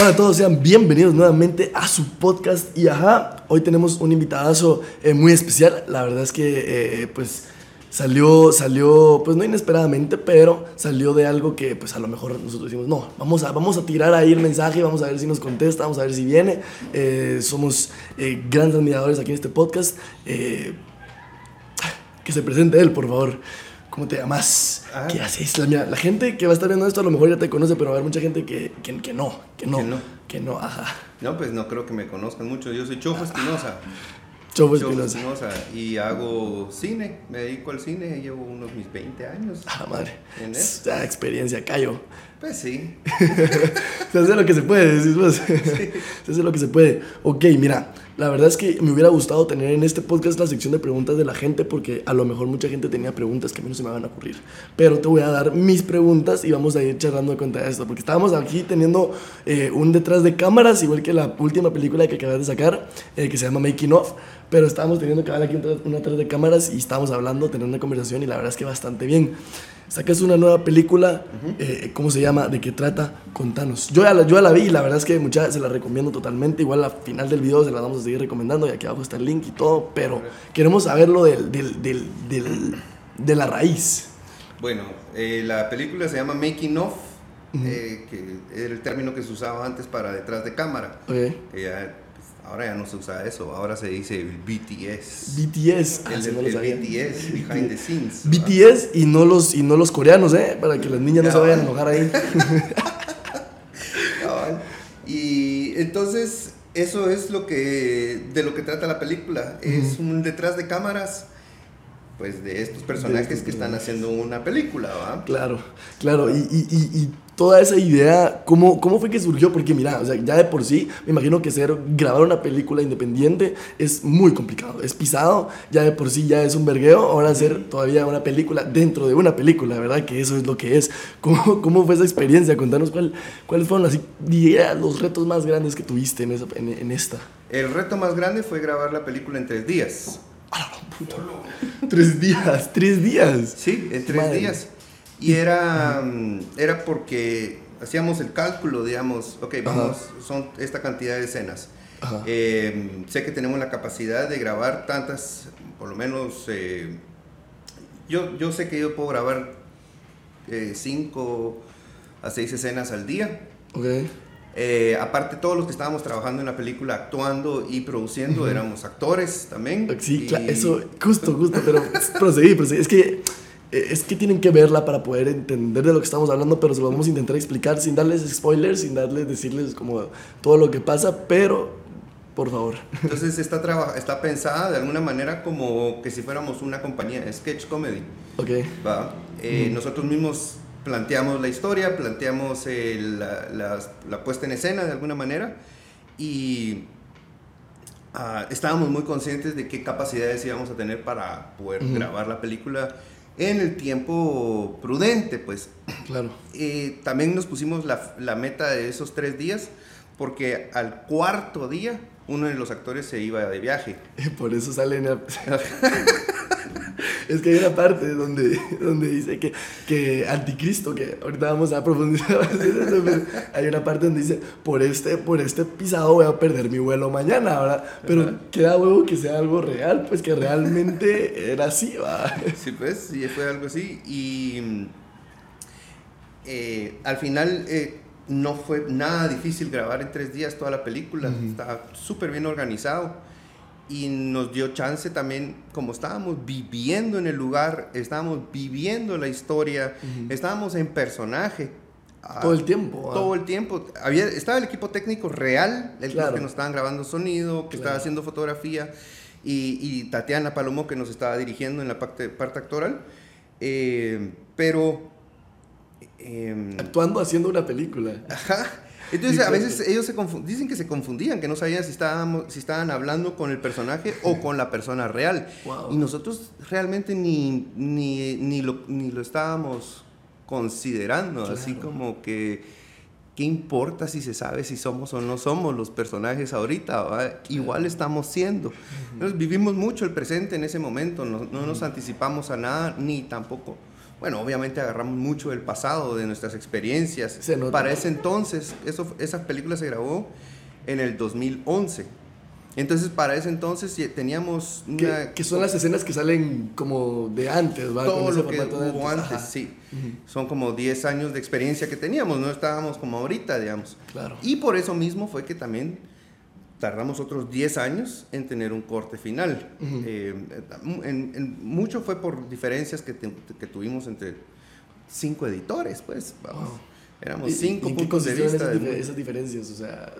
Hola a todos, sean bienvenidos nuevamente a su podcast. Y ajá, hoy tenemos un invitadazo eh, muy especial, la verdad es que eh, pues salió, salió, pues no inesperadamente, pero salió de algo que pues a lo mejor nosotros decimos, no, vamos a, vamos a tirar ahí el mensaje, vamos a ver si nos contesta, vamos a ver si viene, Eh, somos eh, grandes admiradores aquí en este podcast, que se presente él, por favor. ¿Cómo te llamas? Ah. ¿Qué haces? La, mira, la gente que va a estar viendo esto a lo mejor ya te conoce, pero va a haber mucha gente que, que, que no, que no, Que no. que no, ajá. No, pues no creo que me conozcan mucho. Yo soy Chojo Espinosa. Chojo Espinosa. Y hago cine. Me dedico al cine. Llevo unos mis 20 años. Ah, madre. ¿En? Esta experiencia, callo. Pues sí. Se hace lo que se puede, decís vos. Se hace lo que se puede. Ok, mira, la verdad es que me hubiera gustado tener en este podcast la sección de preguntas de la gente porque a lo mejor mucha gente tenía preguntas que a mí no se me van a ocurrir. Pero te voy a dar mis preguntas y vamos a ir charlando de cuenta de esto. Porque estábamos aquí teniendo eh, un detrás de cámaras, igual que la última película que acabas de sacar, eh, que se llama Making Of. Pero estábamos teniendo que aquí una detrás de cámaras y estábamos hablando, teniendo una conversación y la verdad es que bastante bien. Sacas una nueva película, eh, ¿cómo se llama? ¿De qué trata? Contanos. Yo ya, la, yo ya la vi y la verdad es que muchas se la recomiendo totalmente. Igual al final del video se la vamos a seguir recomendando y aquí abajo está el link y todo. Pero queremos saberlo del, del, del, del- de la raíz. Bueno, eh, la película se llama Making Of. eh, que era el término que se usaba antes para detrás de cámara. ¿Ok? Que ya, pues, ahora ya no se usa eso. Ahora se dice BTS. BTS. Ah, el sí, no lo sabía. BTS, Behind the Scenes. BTS y no, los, y no los coreanos, ¿eh? Para que las niñas no se vayan a enojar ahí. Y entonces eso es lo que de lo que trata la película. Es un detrás de cámaras, pues de estos personajes estos que están haciendo una película, ¿va? Claro, claro. Y, y, y, y toda esa idea, ¿cómo, ¿cómo fue que surgió? Porque mira, o sea, ya de por sí, me imagino que ser, grabar una película independiente es muy complicado, es pisado, ya de por sí ya es un vergueo, ahora hacer todavía una película dentro de una película, ¿verdad? Que eso es lo que es. ¿Cómo, cómo fue esa experiencia? Contanos cuál, cuáles fueron así, los retos más grandes que tuviste en, esa, en, en esta. El reto más grande fue grabar la película en tres días. Tres días, tres días. Sí, en tres Madre. días. Y era, mm, era porque hacíamos el cálculo, digamos, ok, vamos, son esta cantidad de escenas. Ajá. Eh, sé que tenemos la capacidad de grabar tantas, por lo menos, eh, yo, yo sé que yo puedo grabar eh, cinco a seis escenas al día. Ok. Eh, aparte, todos los que estábamos trabajando en la película, actuando y produciendo, éramos actores también. Sí, Y- cla- eso, justo, justo, pero proseguí, proseguí. Es que, eh, es que tienen que verla para poder entender de lo que estamos hablando, pero se lo vamos a intentar explicar sin darles spoilers, sin darles, decirles como todo lo que pasa, pero, por favor. Entonces está, está pensada de alguna manera como que si fuéramos una compañía de sketch comedy. Ok, ¿va? Eh, Nosotros mismos planteamos la historia, planteamos eh, la, la puesta en escena de alguna manera y ah, estábamos muy conscientes de qué capacidades íbamos a tener para poder grabar la película en el tiempo prudente, pues. claro. Eh, también nos pusimos la, la meta de esos tres días porque al cuarto día uno de los actores se iba de viaje. Por eso salen... a- es que hay una parte donde, donde dice que, que Anticristo, que ahorita vamos a profundizar, más en eso, pero hay una parte donde dice, por este, por este pisado voy a perder mi vuelo mañana, ¿verdad? Pero queda huevo que sea algo real, pues que realmente era así, ¿va? Sí, pues, sí, fue algo así. Y eh, al final eh, no fue nada difícil grabar en tres días toda la película. Estaba súper bien organizado. Y nos dio chance también, como estábamos viviendo en el lugar, estábamos viviendo la historia, estábamos en personaje. ah, Todo el tiempo, ¿va? Todo el tiempo. Había, estaba el equipo técnico real, el Claro. que nos estaban grabando sonido, que estaba Claro. haciendo fotografía, y, y Tatiana Palomo que nos estaba dirigiendo en la parte, parte actoral. Eh, pero... em, Actuando haciendo una película. Ajá. Entonces, a veces ellos se dicen que se confundían, que no sabían si, estábamos, si estaban hablando con el personaje o con la persona real. Wow. Y nosotros realmente ni, ni, ni, lo, ni lo estábamos considerando, así como que, ¿qué importa si se sabe si somos o no somos los personajes ahorita? Igual estamos siendo. Entonces, vivimos mucho el presente en ese momento, no, no nos anticipamos a nada, ni tampoco bueno, obviamente agarramos mucho del pasado, de nuestras experiencias. Se nota. Para ese entonces, eso, esa película se grabó en el 2011. Entonces, para ese entonces teníamos Que, una... que son las escenas que salen como de antes, ¿va? todo lo que hubo antes, sí. Son como 10 años de experiencia que teníamos, no estábamos como ahorita, digamos. Claro. Y por eso mismo fue que también tardamos otros 10 años en tener un corte final. Ujú. Eh, en- en- mucho fue por diferencias que, te- que tuvimos entre cinco editores, pues. Vamos. Wow. Éramos ¿Y- cinco y puntos de vista. Esas, de esas diferencias, o sea,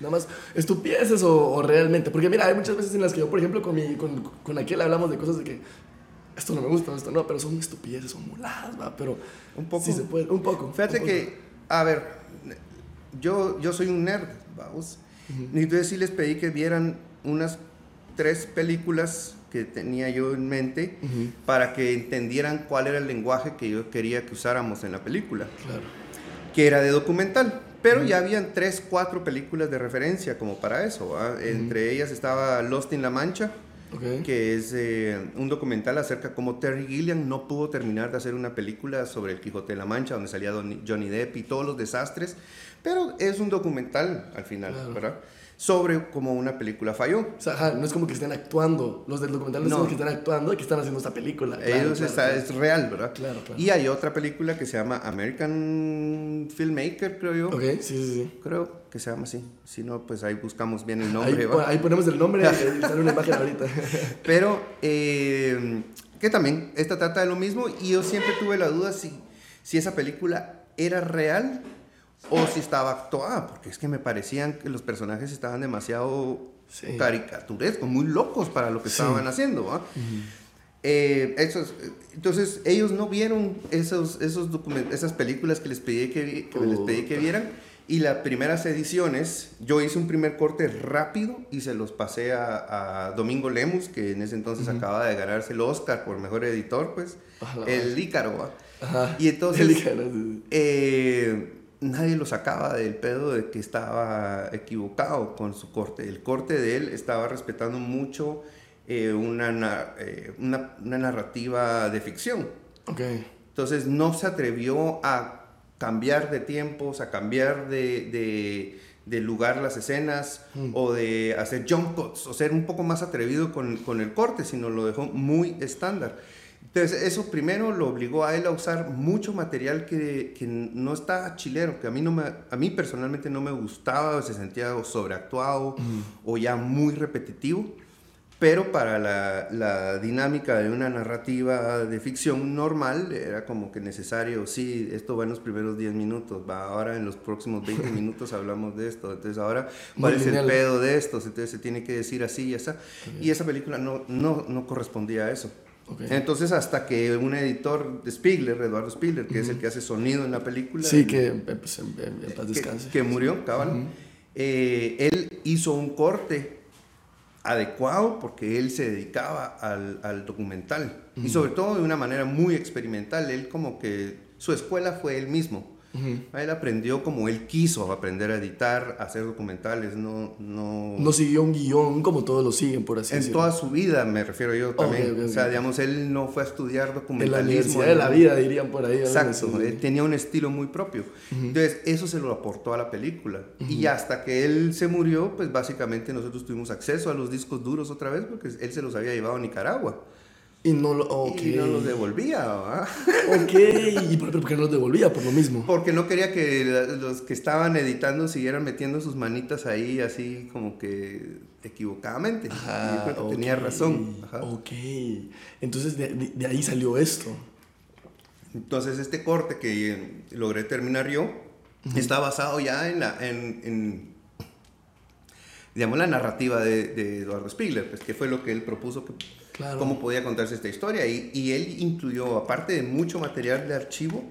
nada más estupideces o, o realmente. Porque mira, hay muchas veces en las que yo, por ejemplo, con, mi, con, con aquel hablamos de cosas de que esto no me gusta, esto no, pero son estupideces, son muladas, va, pero Un poco. sí se puede, un poco. Fíjate un poco. que, a ver, yo, yo soy un nerd, vamos. Y entonces sí les pedí que vieran unas tres películas que tenía yo en mente Ujú, para que entendieran cuál era el lenguaje que yo quería que usáramos en la película, Claro. que era de documental. Pero ya habían tres, cuatro películas de referencia como para eso. Entre ellas estaba Lost in La Mancha, Ok. que es eh, un documental acerca cómo Terry Gilliam no pudo terminar de hacer una película sobre el Quijote de la Mancha, donde salía Don- Johnny Depp y todos los desastres, pero es un documental al final, Claro. ¿verdad? Sobre cómo una película falló. O sea, ajá, no es como que estén actuando. Los del documental no, No. son que están actuando y que están haciendo esta película. Claro, Ellos claro, está, es real, ¿verdad? Claro, claro. Y hay otra película que se llama American Filmmaker, creo yo. Ok, sí, sí, sí. Creo que se llama así. Si no, pues ahí buscamos bien el Ahí, nombre. pon- ahí ponemos el nombre y sale una imagen ahorita. Pero eh, que también, esta trata de lo mismo y yo siempre tuve la duda si, si esa película era real o si estaba actuada, porque es que me parecían que los personajes estaban demasiado Sí. caricaturescos, muy locos para lo que Sí. estaban haciendo. ¿va? Eh, esos- entonces ellos no vieron esos, esos esas películas que les pedí que, les pedí que vieran y las primeras ediciones yo hice un primer corte rápido y se los pasé a, a Domingo Lemus que en ese entonces acaba de ganarse el Oscar por mejor editor pues el Ícaro ¿va? Y entonces eh, nadie lo sacaba del pedo de que estaba equivocado con su corte. El corte de él estaba respetando mucho eh, una, eh, una, una narrativa de ficción. Entonces no se atrevió a cambiar de tiempos, a cambiar de, de- de lugar las escenas Mm. o de hacer jump cuts o ser un poco más atrevido con, con el corte, sino lo dejó muy estándar. Entonces eso primero lo obligó a él a usar mucho material que, que no está chilero, que a mí, no me, a mí personalmente no me gustaba, o se sentía o sobreactuado o ya muy repetitivo. Pero para la, la dinámica de una narrativa de ficción normal era como que necesario, sí, esto va en los primeros 10 minutos, va ahora en los próximos 20 minutos hablamos de esto, entonces ahora cuál es el pedo de estos, entonces se tiene que decir así y así. Y esa película no, no, no correspondía a eso. Entonces hasta que un editor de Spiegler, Eduardo Spiegler, que es el que hace sonido en la película, Sí, que eh, pues, en, en- en paz que- murió, cabal, eh, él hizo un corte adecuado porque él se dedicaba al, al documental y sobre todo de una manera muy experimental. Él como que su escuela fue él mismo. Ujú. Él aprendió como él quiso aprender a editar, a hacer documentales, no... no, No siguió un guion como todos lo siguen, por así en decirlo. toda su vida me refiero yo también. ok, ok. O sea, digamos, él no fue a estudiar En la documentalismo. universidad de la ¿no? vida, dirían por ahí. ¿no? Exacto, Eso, él tenía un estilo muy propio. Entonces, eso se lo aportó a la película. Y hasta que él se murió, pues básicamente nosotros tuvimos acceso a los discos duros otra vez porque él se los había llevado a Nicaragua. Y no lo. Y no los devolvía, ¿va? Ok. ¿Y por, qué no los devolvía? Por lo mismo. Porque no quería que los que estaban editando siguieran metiendo sus manitas ahí así como que equivocadamente. y yo creo que ok, tenía razón. Ajá. Ok. Entonces de, de- de ahí salió esto. Entonces este corte que logré terminar yo está basado ya en la, en, en, digamos, la narrativa de, de Eduardo Spiegler, pues, que fue lo que él propuso, que, Claro. cómo podía contarse esta historia. Y, y él incluyó, aparte de mucho material de archivo,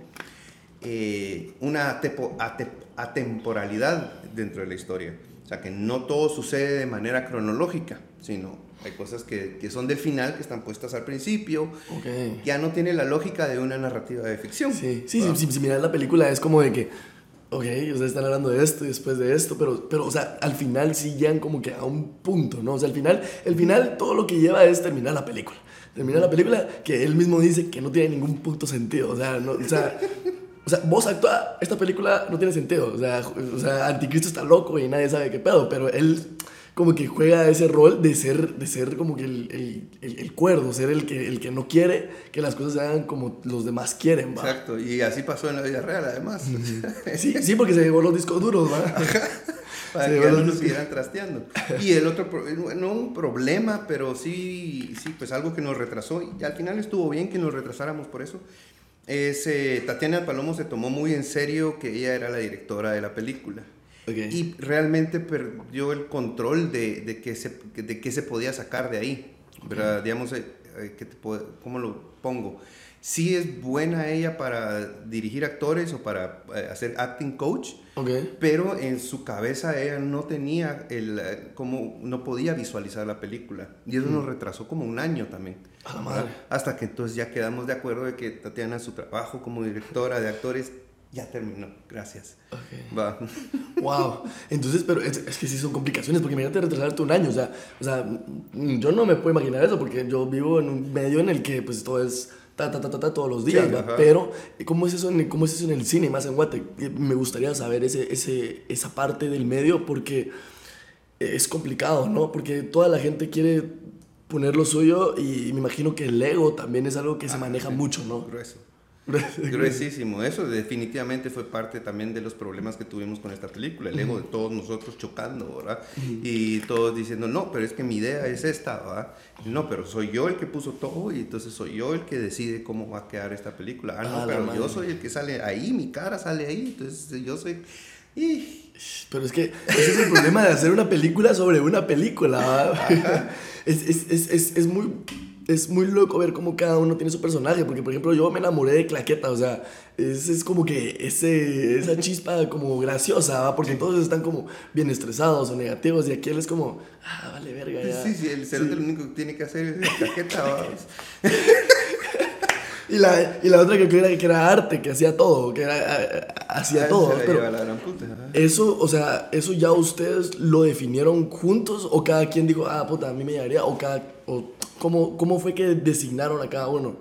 eh, una atepo- ate- atemporalidad dentro de la historia. O sea, que no todo sucede de manera cronológica, sino hay cosas que, que son del final, que están puestas al principio, Ok. ya no tiene la lógica de una narrativa de ficción. Sí, sí, sí, sí, si miras la película es como de que, ok, ustedes están hablando de esto y después de esto, pero, pero, o sea, al final sí llegan como que a un punto, ¿no? O sea, al final, el final todo lo que lleva es terminar la película. termina la película que él mismo dice que no tiene ningún puto sentido. O sea, no, o sea, o sea, vos actúa, esta película no tiene sentido. O sea, o sea, Anticristo está loco y nadie sabe qué pedo, pero él como que juega ese rol de ser, de ser como que el, el, el, cuerdo, ser el que, el que no quiere que las cosas se hagan como los demás quieren, ¿va? Exacto, y así pasó en la vida real, además. sí, sí, porque se llevó los discos duros, ¿va? Para que no nos siguieran trasteando. Y el otro, no un problema, pero sí, sí, pues algo que nos retrasó, y al final estuvo bien que nos retrasáramos por eso, es eh, Tatiana Palomo se tomó muy en serio que ella era la directora de la película. Y realmente perdió el control de, de, qué se, de qué se podía sacar de ahí. ¿verdad? Digamos, eh, eh, te ¿cómo lo pongo? Sí es buena ella para dirigir actores o para eh, hacer acting coach, pero en su cabeza ella no tenía el, como no podía visualizar la película. Y eso nos mm. retrasó como un año también. Hasta que entonces ya quedamos de acuerdo de que Tatiana su trabajo como directora de actores ya terminó, gracias. Va. Wow. Entonces, pero es, que sí son complicaciones, porque imagínate retrasarte un año, o sea, o sea, yo no me puedo imaginar eso, porque yo vivo en un medio en el que pues todo es ta, ta, ta, ta, todos los días, pero ¿cómo es, eso en, ¿cómo es eso en el cine, más en Guate? Me gustaría saber ese, ese, esa parte del medio, porque es complicado, ¿no? Porque toda la gente quiere poner lo suyo y me imagino que el ego también es algo que se maneja mucho, ¿no? Grueso. Gruesísimo. Eso definitivamente fue parte también de los problemas que tuvimos con esta película. El ego de todos nosotros chocando, ¿verdad? Y todos diciendo, no, pero es que mi idea es esta, ¿verdad? No, pero soy yo el que puso todo y entonces soy yo el que decide cómo va a quedar esta película. Ah, no, pero yo soy el que sale ahí, mi cara sale ahí, entonces yo soy... Y... Pero es que ese es el problema de hacer una película sobre una película. es, es, es, es muy es muy loco ver cómo cada uno tiene su personaje, porque por ejemplo yo me enamoré de Claqueta, o sea, es, es como que ese, esa chispa como graciosa, ¿va? porque todos están como bien estresados o negativos y aquí él es como, ah, vale verga. Ya. Sí, sí, el cerote lo único que tiene que hacer es Claqueta. Y la, y la otra que era, que era arte, que hacía todo, que era, hacía ah, todo. Pero eso, o sea, ¿eso ya ustedes lo definieron juntos o cada quien dijo, ah, puta, a mí me llegaría? ¿O, cada, o cómo, cómo fue que designaron a cada uno?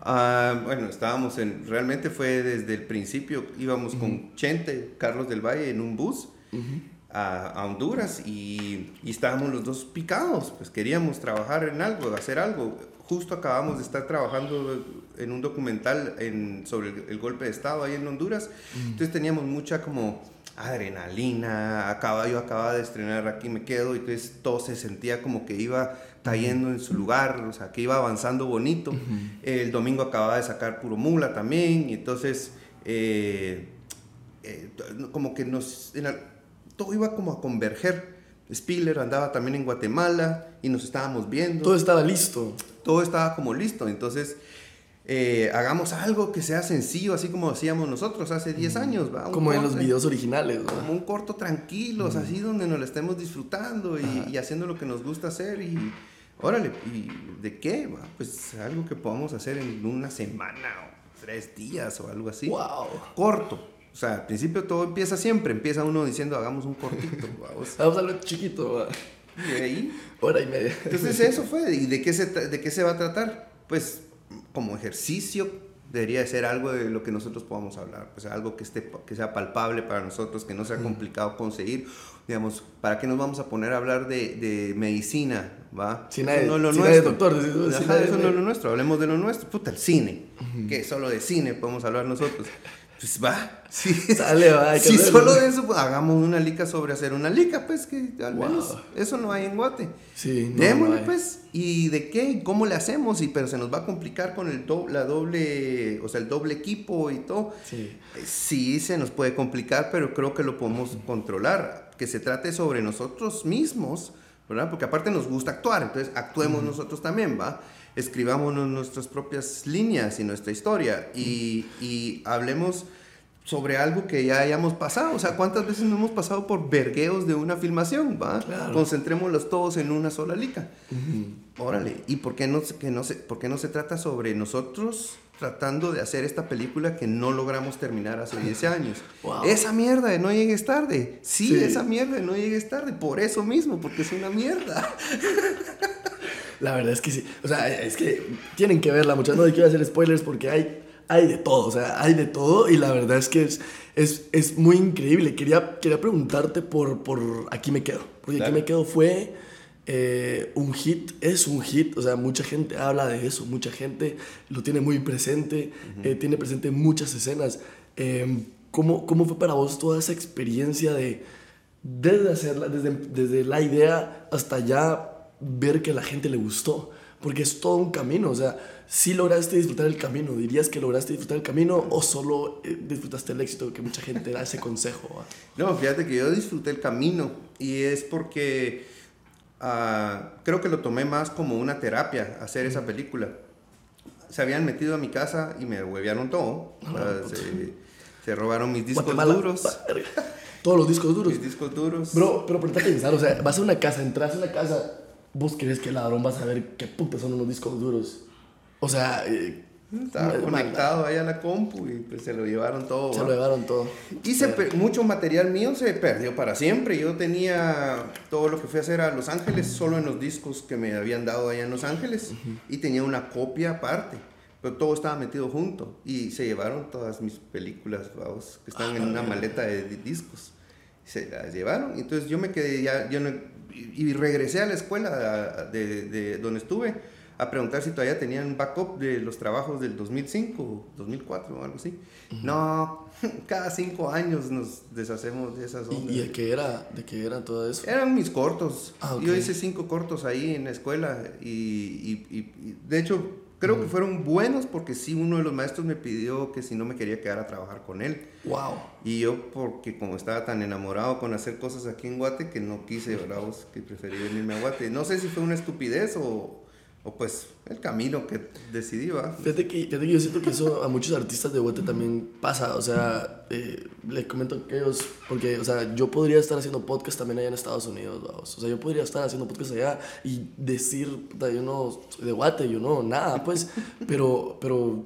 Ah, bueno, estábamos en, realmente fue desde el principio, íbamos con Chente, Carlos del Valle, en un bus. A, a, Honduras y, y, estábamos los dos picados, pues queríamos trabajar en algo, hacer algo justo acabamos de estar trabajando en un documental en, sobre el, golpe de Estado ahí en Honduras. Mm. Entonces teníamos mucha como adrenalina, acaba, yo acababa de estrenar Aquí me quedo, y entonces todo se sentía como que iba cayendo en su lugar, o sea, que iba avanzando bonito. El domingo acababa de sacar Puro Mula también, y entonces eh, eh, como que nos, todo iba como a converger. Spiller andaba también en Guatemala y nos estábamos viendo. Todo estaba listo. Todo estaba como listo. Entonces, eh, hagamos algo que sea sencillo, así como hacíamos nosotros hace 10 años. ¿va? como en los videos originales. Como un corto tranquilo, así donde nos lo estemos disfrutando y, haciendo lo que nos gusta hacer. Y órale, ¿y de qué? Va? Pues algo que podamos hacer en una semana o tres días o algo así. ¡Wow! Corto o sea, al principio todo empieza siempre, empieza uno diciendo hagamos un cortito. Vamos, vamos a lo chiquito. Y ahí. Hora y media. Entonces eso fue. ¿Y de qué, se, de qué se va a tratar? Pues como ejercicio debería de ser algo de lo que nosotros podamos hablar, pues algo que, esté, que sea palpable para nosotros, que no sea complicado conseguir. Digamos, ¿para qué nos vamos a poner a hablar de, de medicina? ¿va? Si nadie, no es lo nuestro. doctor. eso no es lo nuestro, hablemos de lo nuestro. Puta, el cine. Que solo de cine podemos hablar nosotros. Pues va, sí. Sale, va. Si solo de eso, pues, hagamos una lica sobre hacer una lica, pues que al menos eso no hay en Guate. Sí, no, Démosle, pues. ¿Y de qué? ¿Cómo le hacemos? Y, pero se nos va a complicar con el la doble, o sea, el doble equipo y todo. Sí. Eh, sí, se nos puede complicar, pero creo que lo podemos controlar. Que se trate sobre nosotros mismos, ¿verdad? Porque aparte nos gusta actuar, entonces actuemos nosotros también, ¿va? Escribámonos nuestras propias líneas y nuestra historia y, y, hablemos sobre algo que ya hayamos pasado. O sea, ¿cuántas veces no hemos pasado por vergueos de una filmación? ¿va? Concentrémoslos todos en una sola lica. Órale, ¿y por qué, no, que no se, por qué no se trata sobre nosotros tratando de hacer esta película que no logramos terminar hace 10 años? Esa mierda de no llegues tarde. Sí, sí, esa mierda de no llegues tarde. Por eso mismo, porque es una mierda. La verdad es que sí. O sea, es que tienen que verla, muchachos. No quiero hacer spoilers porque hay, hay de todo. O sea, hay de todo. Y la verdad es que es, es, es muy increíble. Quería, quería preguntarte por, por Aquí me quedo. Porque Aquí me quedo fue eh, un hit. Es un hit. O sea, mucha gente habla de eso. Mucha gente lo tiene muy presente. eh, tiene presente muchas escenas. Eh, ¿cómo, ¿Cómo fue para vos toda esa experiencia de desde hacerla, desde, desde la idea hasta ya ver que a la gente le gustó. Porque es todo un camino, o sea, si lograste disfrutar el camino, dirías que lograste disfrutar el camino o solo eh, disfrutaste el éxito, que mucha gente da ese consejo. ¿va? No, fíjate que yo disfruté el camino y es porque ah, creo que lo tomé más como una terapia hacer esa película. Se habían metido a mi casa y me huevearon todo. Ah, se, se robaron mis discos Guatemala, duros. Todos los discos duros. Mis discos duros. Bro, pero ponte a pensar, o sea, vas a una casa, entras a una casa, vos crees que el ladrón va a saber qué putas son unos discos duros. O sea, eh, Estaba mal- conectado ahí a la compu y pues se lo llevaron todo. se lo llevaron todo. Y se mucho material mío se perdió para siempre. Yo tenía todo lo que fui a hacer a Los Ángeles solo en los discos que me habían dado allá en Los Ángeles y tenía una copia aparte. Pero todo estaba metido junto y se llevaron todas mis películas, vamos, que están en una maleta de, di- discos. Se las llevaron. Entonces yo me quedé ya, yo no- y, y regresé a la escuela de, de donde estuve a preguntar si todavía tenían backup de los trabajos del 2005, 2004 o algo así. No, cada cinco años nos deshacemos de esas ondas. ¿Y, y de qué era? ¿De qué era todo eso? Eran mis cortos. Ah, ok. Yo hice cinco cortos ahí en la escuela y- y de hecho creo que fueron buenos porque sí uno de los maestros me pidió que si no me quería quedar a trabajar con él. Wow. Y yo porque como estaba tan enamorado con hacer cosas aquí en Guate que no quise, ¿verdad? vos? que preferí venirme a Guate. No sé si fue una estupidez o, o pues el camino que decidí, ¿va? Fíjate que, fíjate que yo siento que eso a muchos artistas de Guate también pasa. O sea, eh, les comento que ellos, porque, o sea, yo podría estar haciendo podcast también allá en Estados Unidos, vamos. O sea, yo podría estar haciendo podcast allá y decir, puta, yo no de Guate, yo no, nada, pues, pero, pero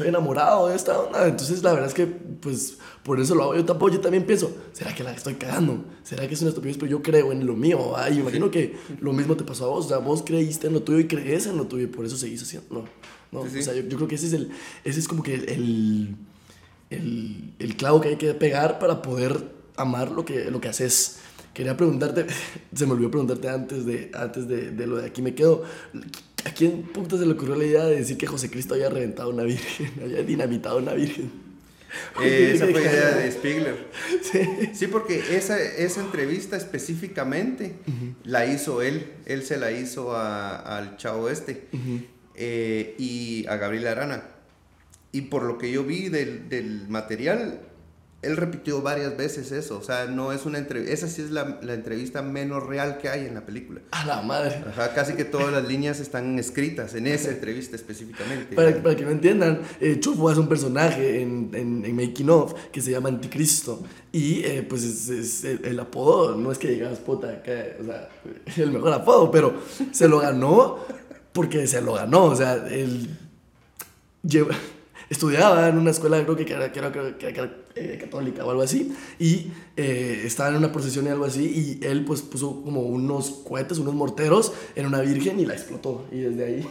estoy enamorado de esta onda. Entonces, la verdad es que, pues, por eso lo hago. Yo tampoco, yo también pienso, ¿será que la estoy cagando? ¿Será que es una estupidez? Pero yo creo en lo mío. ¿va? Y imagino que lo mismo te pasó a vos. O sea, vos creíste en lo tuyo y crees en lo tuyo y por eso seguís haciendo. No, no. Sí, sí. O sea, yo, yo creo que ese es, el, ese es como que el, el, el clavo que hay que pegar para poder amar lo que, lo que haces. Quería preguntarte, se me olvidó preguntarte antes de, antes de, de lo de aquí me quedo. ¿A quién puta se le ocurrió la idea de decir que José Cristo había reventado una virgen, había dinamitado una virgen? Eh, esa fue idea de Spiegler. Sí. Sí, porque esa, esa entrevista específicamente la hizo él. Él se la hizo a- al chavo este eh, y a Gabriel Arana. Y por lo que yo vi del, del material, él repitió varias veces eso. O sea, no es una entrevista. Esa sí es la, la entrevista menos real que hay en la película. A la madre. Ajá, casi que todas las líneas están escritas en esa entrevista específicamente. Para, para que no entiendan, eh, Chufo hace un personaje en, en, en Making Of que se llama Anticristo. Y eh, pues es, es el, el apodo, no es que digas puta, que, o sea, el mejor apodo, pero se lo ganó porque se lo ganó. O sea, él lleva- estudiaba en una escuela, creo que era, que era- que era, eh, católica o algo así, y eh, estaba en una procesión y algo así, y él pues puso como unos cohetes, unos morteros en una virgen y la explotó. Y desde ahí,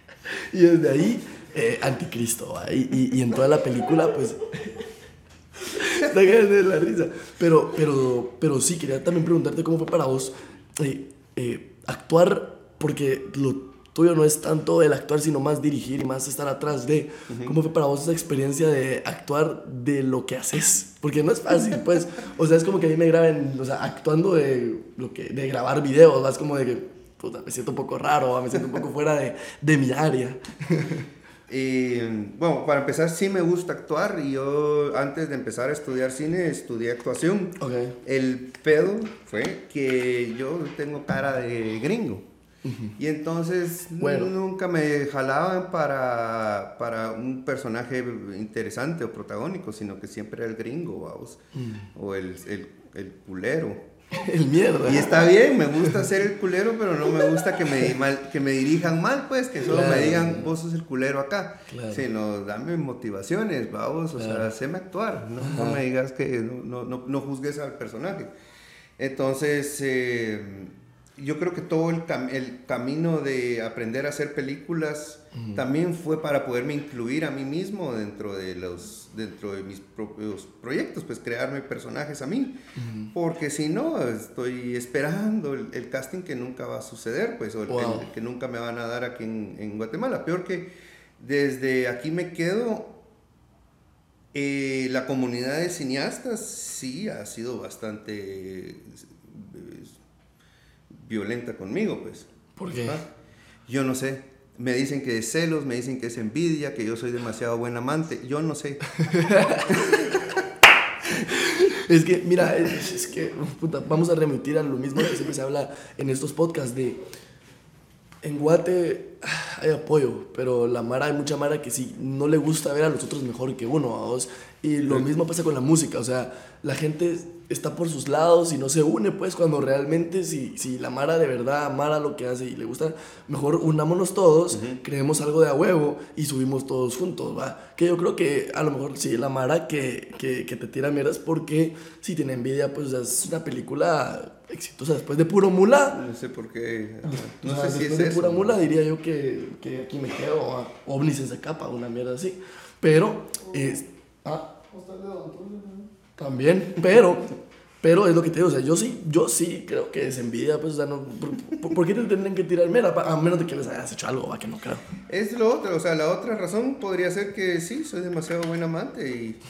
y desde ahí, eh, anticristo. Y, y, y en toda la película, pues... De la risa. Pero, pero, pero sí, quería también preguntarte cómo fue para vos eh, eh, actuar, porque lo tuyo no es tanto el actuar, sino más dirigir y más estar atrás de. ¿Cómo fue para vos esa experiencia de actuar de lo que haces? Porque no es fácil, pues. O sea, es como que a mí me graben, o sea, actuando de, lo que, de grabar videos, es como de que, puta, me siento un poco raro, me siento un poco fuera de, de mi área. Y bueno, para empezar, sí me gusta actuar y yo antes de empezar a estudiar cine estudié actuación. Ok. El pedo fue que yo tengo cara de gringo. Y entonces Bueno. nunca me jalaban para, para un personaje interesante o protagónico, sino que siempre era el gringo, vamos, o el, el, el culero. El mierda. Y está bien, me gusta ser el culero, pero no me gusta que me, mal- que me dirijan mal, pues, que solo Claro. me digan, vos sos el culero acá. Claro. Sino, dame motivaciones, vamos, o sea, haceme actuar, no, no me digas que no, no, no, no juzgues al personaje. Entonces, eh, yo creo que todo el, el, camino de aprender a hacer películas también fue para poderme incluir a mí mismo dentro de, los, dentro de mis propios proyectos, pues crearme personajes a mí, porque si no, estoy esperando el, casting que nunca va a suceder, pues, o el, que nunca me van a dar aquí en, en Guatemala. Peor que desde aquí me quedo, eh, la comunidad de cineastas sí ha sido bastante violenta conmigo, pues. ¿Por qué? Yo no sé. Me dicen que es celos, me dicen que es envidia, que yo soy demasiado buen amante. Yo no sé. es que, mira, es, que, vamos a remitir a lo mismo que siempre se habla en estos podcasts de... En Guate hay apoyo, pero la Mara, hay mucha Mara que sí no le gusta ver a los otros mejor que uno, a vos. Y lo mismo pasa con la música, o sea, la gente está por sus lados y no se une, pues, cuando realmente si, si la Mara de verdad amara lo que hace y le gusta, mejor unámonos todos, creemos algo de a huevo y subimos todos juntos, ¿va? Que yo creo que a lo mejor sí, la Mara que, que, que te tira mierdas porque si tiene envidia, pues es una película exitosa. Después de Puro Mula. No sé por qué. No sé si es de Pura Mula diría yo que, que aquí me quedo, a ovnis en esa capa, una mierda así. Pero, es, ah, también, pero, pero es lo que te digo, o sea, yo sí, yo sí creo que es envidia, pues, o sea, no, ¿por, qué te tendrían que tirar mera? A menos de que les hayas hecho algo, va, que no creo. Es lo otro, o sea, la otra razón podría ser que sí, soy demasiado buen amante y,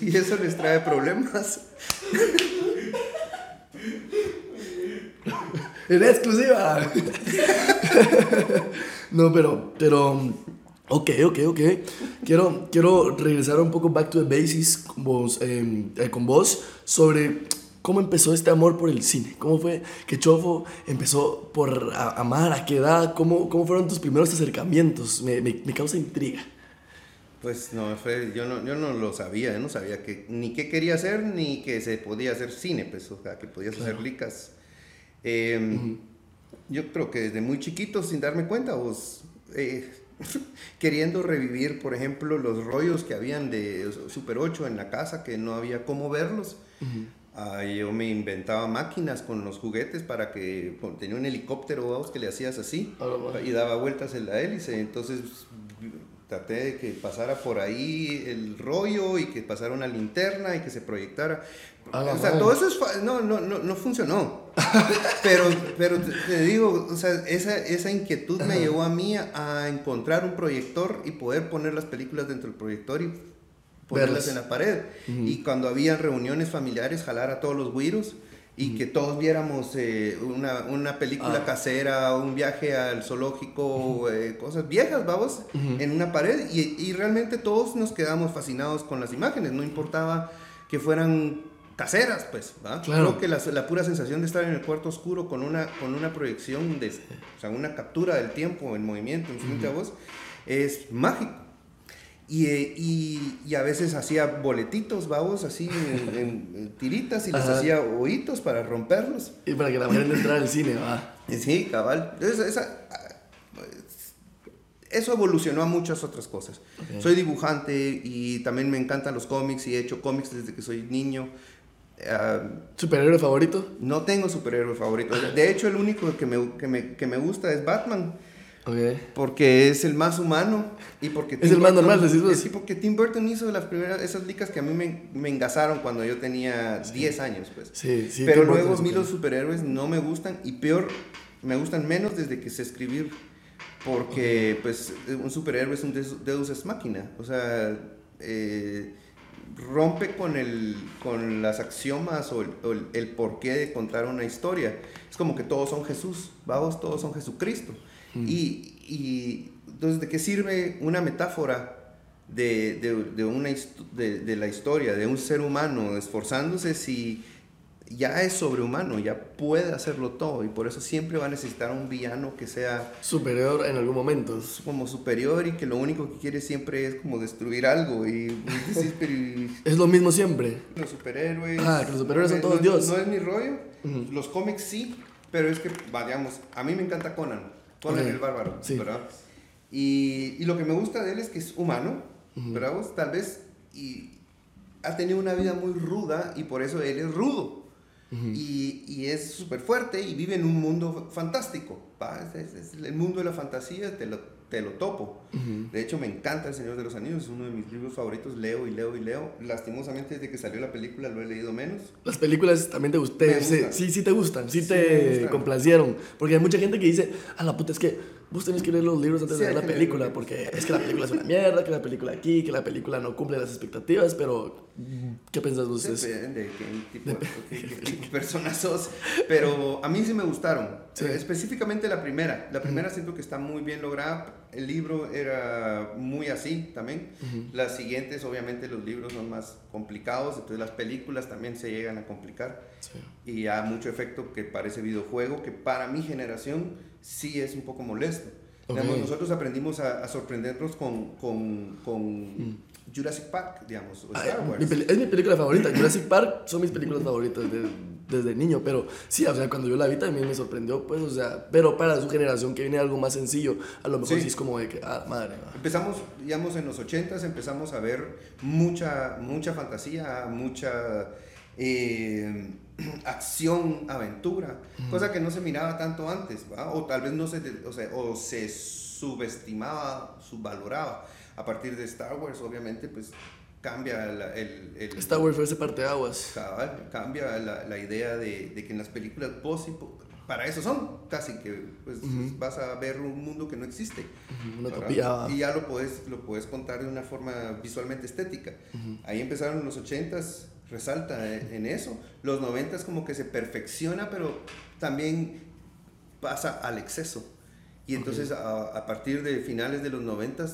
y, eso les trae problemas. En exclusiva. no, pero, pero Ok, ok, ok. Quiero, quiero regresar un poco back to the basics con vos, em, eh, con vos sobre cómo empezó este amor por el cine. ¿Cómo fue que Chofo empezó por amar? ¿A qué edad? ¿Cómo, cómo fueron tus primeros acercamientos? Me, me, me causa intriga. Pues no, fue, yo no, yo no lo sabía, yo no sabía que, ni qué quería hacer, ni que se podía hacer cine, pues, o sea, que podías hacer licas. Em, yo creo que desde muy chiquito, sin darme cuenta, vos... Queriendo revivir, por ejemplo, los rollos que habían de Super 8 en la casa, que no había cómo verlos. Ah, yo me inventaba máquinas con los juguetes para que tenía un helicóptero vamos, que le hacías así y daba vueltas en la hélice. Entonces traté de que pasara por ahí el rollo y que pasara una linterna y que se proyectara. O sea, todo eso es no, no, no, no funcionó. pero, pero te, digo, o sea, esa, esa inquietud me llevó a mí a, encontrar un proyector y poder poner las películas dentro del proyector y ponerlas en la pared. Y cuando había reuniones familiares, jalar a todos los güiros y que todos viéramos eh, una, una, película ah. casera, un viaje al zoológico, eh, cosas viejas, vamos, en una pared. Y, y, realmente todos nos quedamos fascinados con las imágenes, no importaba que fueran caseras, pues, ¿va? Claro. Creo que la, la, pura sensación de estar en el cuarto oscuro con una, con una proyección, de, o sea, una captura del tiempo en movimiento en frente a vos, es mágico. Y, y, y, a veces hacía boletitos, vamos, así en, tiritas y les hacía oídos para romperlos. Y para que la gente entrara al cine, va. Sí, cabal. esa, eso evolucionó a muchas otras cosas. Soy dibujante y también me encantan los cómics y he hecho cómics desde que soy niño. Uh, ¿Superhéroe favorito? No tengo superhéroe favorito. De hecho, el único que me, que me, que me gusta es Batman. Porque es el más humano y porque... es el más normal, decís vos. Sí, porque Tim Burton hizo las primeras, esas licas que a mí me, me engasaron cuando yo tenía 10 años, pues. Sí, sí. Pero luego a mí los superhéroes no me gustan y peor, me gustan menos desde que sé escribir. Porque, pues, un superhéroe es un deus ex máquina. O sea, eh, rompe con, el, con las axiomas o, el, el porqué de contar una historia. Es como que todos son Jesús, vamos, todos son Jesucristo. Y, y, entonces, ¿de qué sirve una metáfora de, de, una, de, de, la historia, de un ser humano esforzándose si ya es sobrehumano, ya puede hacerlo todo y por eso siempre va a necesitar un villano que sea superior en algún momento. Como superior y que lo único que quiere siempre es como destruir algo y, es lo mismo siempre. Los superhéroes. Ah, que los superhéroes son todos Dios. No es mi rollo. Los cómics sí, pero es que, digamos, a mí me encanta Conan. Conan el bárbaro, ¿verdad? Y, y, lo que me gusta de él es que es humano, ¿verdad? Tal vez y ha tenido una vida muy ruda y por eso él es rudo. Y, y, es súper fuerte y vive en un mundo fantástico. Es, es, el mundo de la fantasía, te lo, te lo topo. De hecho, me encanta El Señor de los Anillos, es uno de mis libros favoritos, leo y leo y leo. Lastimosamente, desde que salió la película lo he leído menos. Las películas también te gustan, sí, sí te gustan, sí, te complacieron. Porque hay mucha gente que dice, a la puta, es que vos tenés que leer los libros antes de ver la película, porque es que la película es una mierda, que la película aquí, que la película no cumple las expectativas, pero ¿qué pensás vos? Depende de qué tipo, de persona sos, pero a mí sí me gustaron, específicamente la primera, la primera siento que está muy bien lograda, el libro era muy así también, las siguientes obviamente los libros son más complicados, entonces las películas también se llegan a complicar. Y hay mucho efecto que parece videojuego, que para mi generación sí es un poco molesto. nosotros aprendimos a, sorprendernos con, con, con mm. Jurassic Park, digamos, ah, es mi película favorita. Jurassic Park son mis películas favoritas desde niño, pero sí, o sea, cuando yo la vi también me sorprendió, pues, o sea, pero para su generación que viene algo más sencillo, a lo mejor sí, es como de que, ah, madre. Empezamos, digamos, en los 80s empezamos a ver mucha, mucha fantasía, mucha eh, acción, aventura, cosa que no se miraba tanto antes, o tal vez no se, o, sea, o se subestimaba, subvaloraba. A partir de Star Wars, obviamente, pues cambia el, el, Star Wars fue ese parte de aguas. cambia la, la idea de, de, que en las películas para eso son casi que pues, vas a ver un mundo que no existe y ya lo puedes lo puedes contar de una forma visualmente estética. Ahí empezaron los ochentas resalta en eso. Los 90 como que se perfecciona, pero también pasa al exceso. Y entonces a, partir de finales de los 90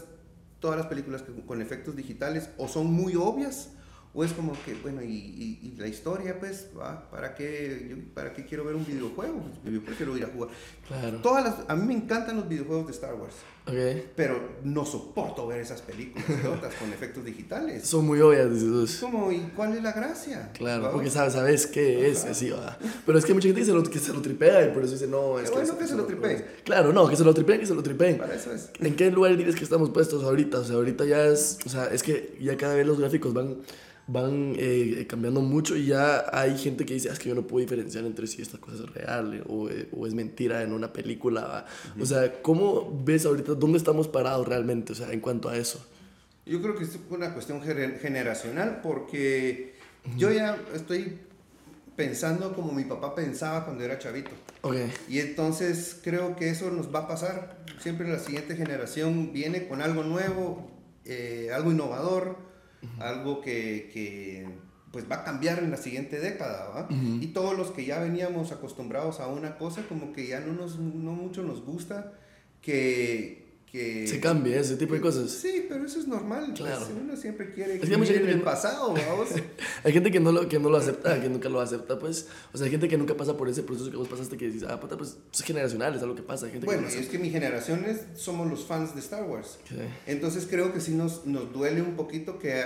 todas las películas con efectos digitales o son muy obvias o es como que, bueno, y, la historia, pues, ¿para qué, ¿para qué quiero ver un videojuego? Pues, yo prefiero ir a jugar. Claro. Todas las, a mí me encantan los videojuegos de Star Wars. Okay. Pero no soporto ver esas películas otras con efectos digitales. Son muy obvias. Dices. ¿Cómo? ¿Y cuál es la gracia? Claro, porque sabes, sabes qué es, así, va. Pero es que mucha gente dice lo, que se lo tripea y por eso dice, no, es que... Bueno, que se lo tripeen. Claro, no, que se lo tripeen, que se lo tripeen. Para eso es. ¿En qué lugar dices que estamos puestos ahorita? O sea, ahorita ya es... O sea, es que ya cada vez los gráficos van van eh, cambiando mucho y ya hay gente que dice, ah, es que yo no puedo diferenciar entre si esta cosa es real o, eh, o es mentira en una película. O sea, ¿cómo ves ahorita dónde estamos parados realmente o sea, en cuanto a eso? Yo creo que es una cuestión generacional porque yo ya estoy pensando como mi papá pensaba cuando era chavito. Okay. Y entonces creo que eso nos va a pasar. Siempre la siguiente generación viene con algo nuevo, eh, algo innovador algo que, que, pues va a cambiar en la siguiente década, ¿va? Y todos los que ya veníamos acostumbrados a una cosa, como que ya no, nos, no mucho nos gusta que, que... Se cambie ese tipo de cosas. Sí, pero eso es normal. Pues, claro. uno siempre quiere es que hay en el pasado, vamos. hay gente que no, lo, que no lo acepta, que nunca lo acepta, pues. O sea, hay gente que nunca pasa por ese proceso que vos pasaste que dices, ah, puta, pues es generacional, es algo que pasa. Hay gente bueno, es que mi generación es, somos los fans de Star Wars. Entonces creo que sí nos, nos duele un poquito que,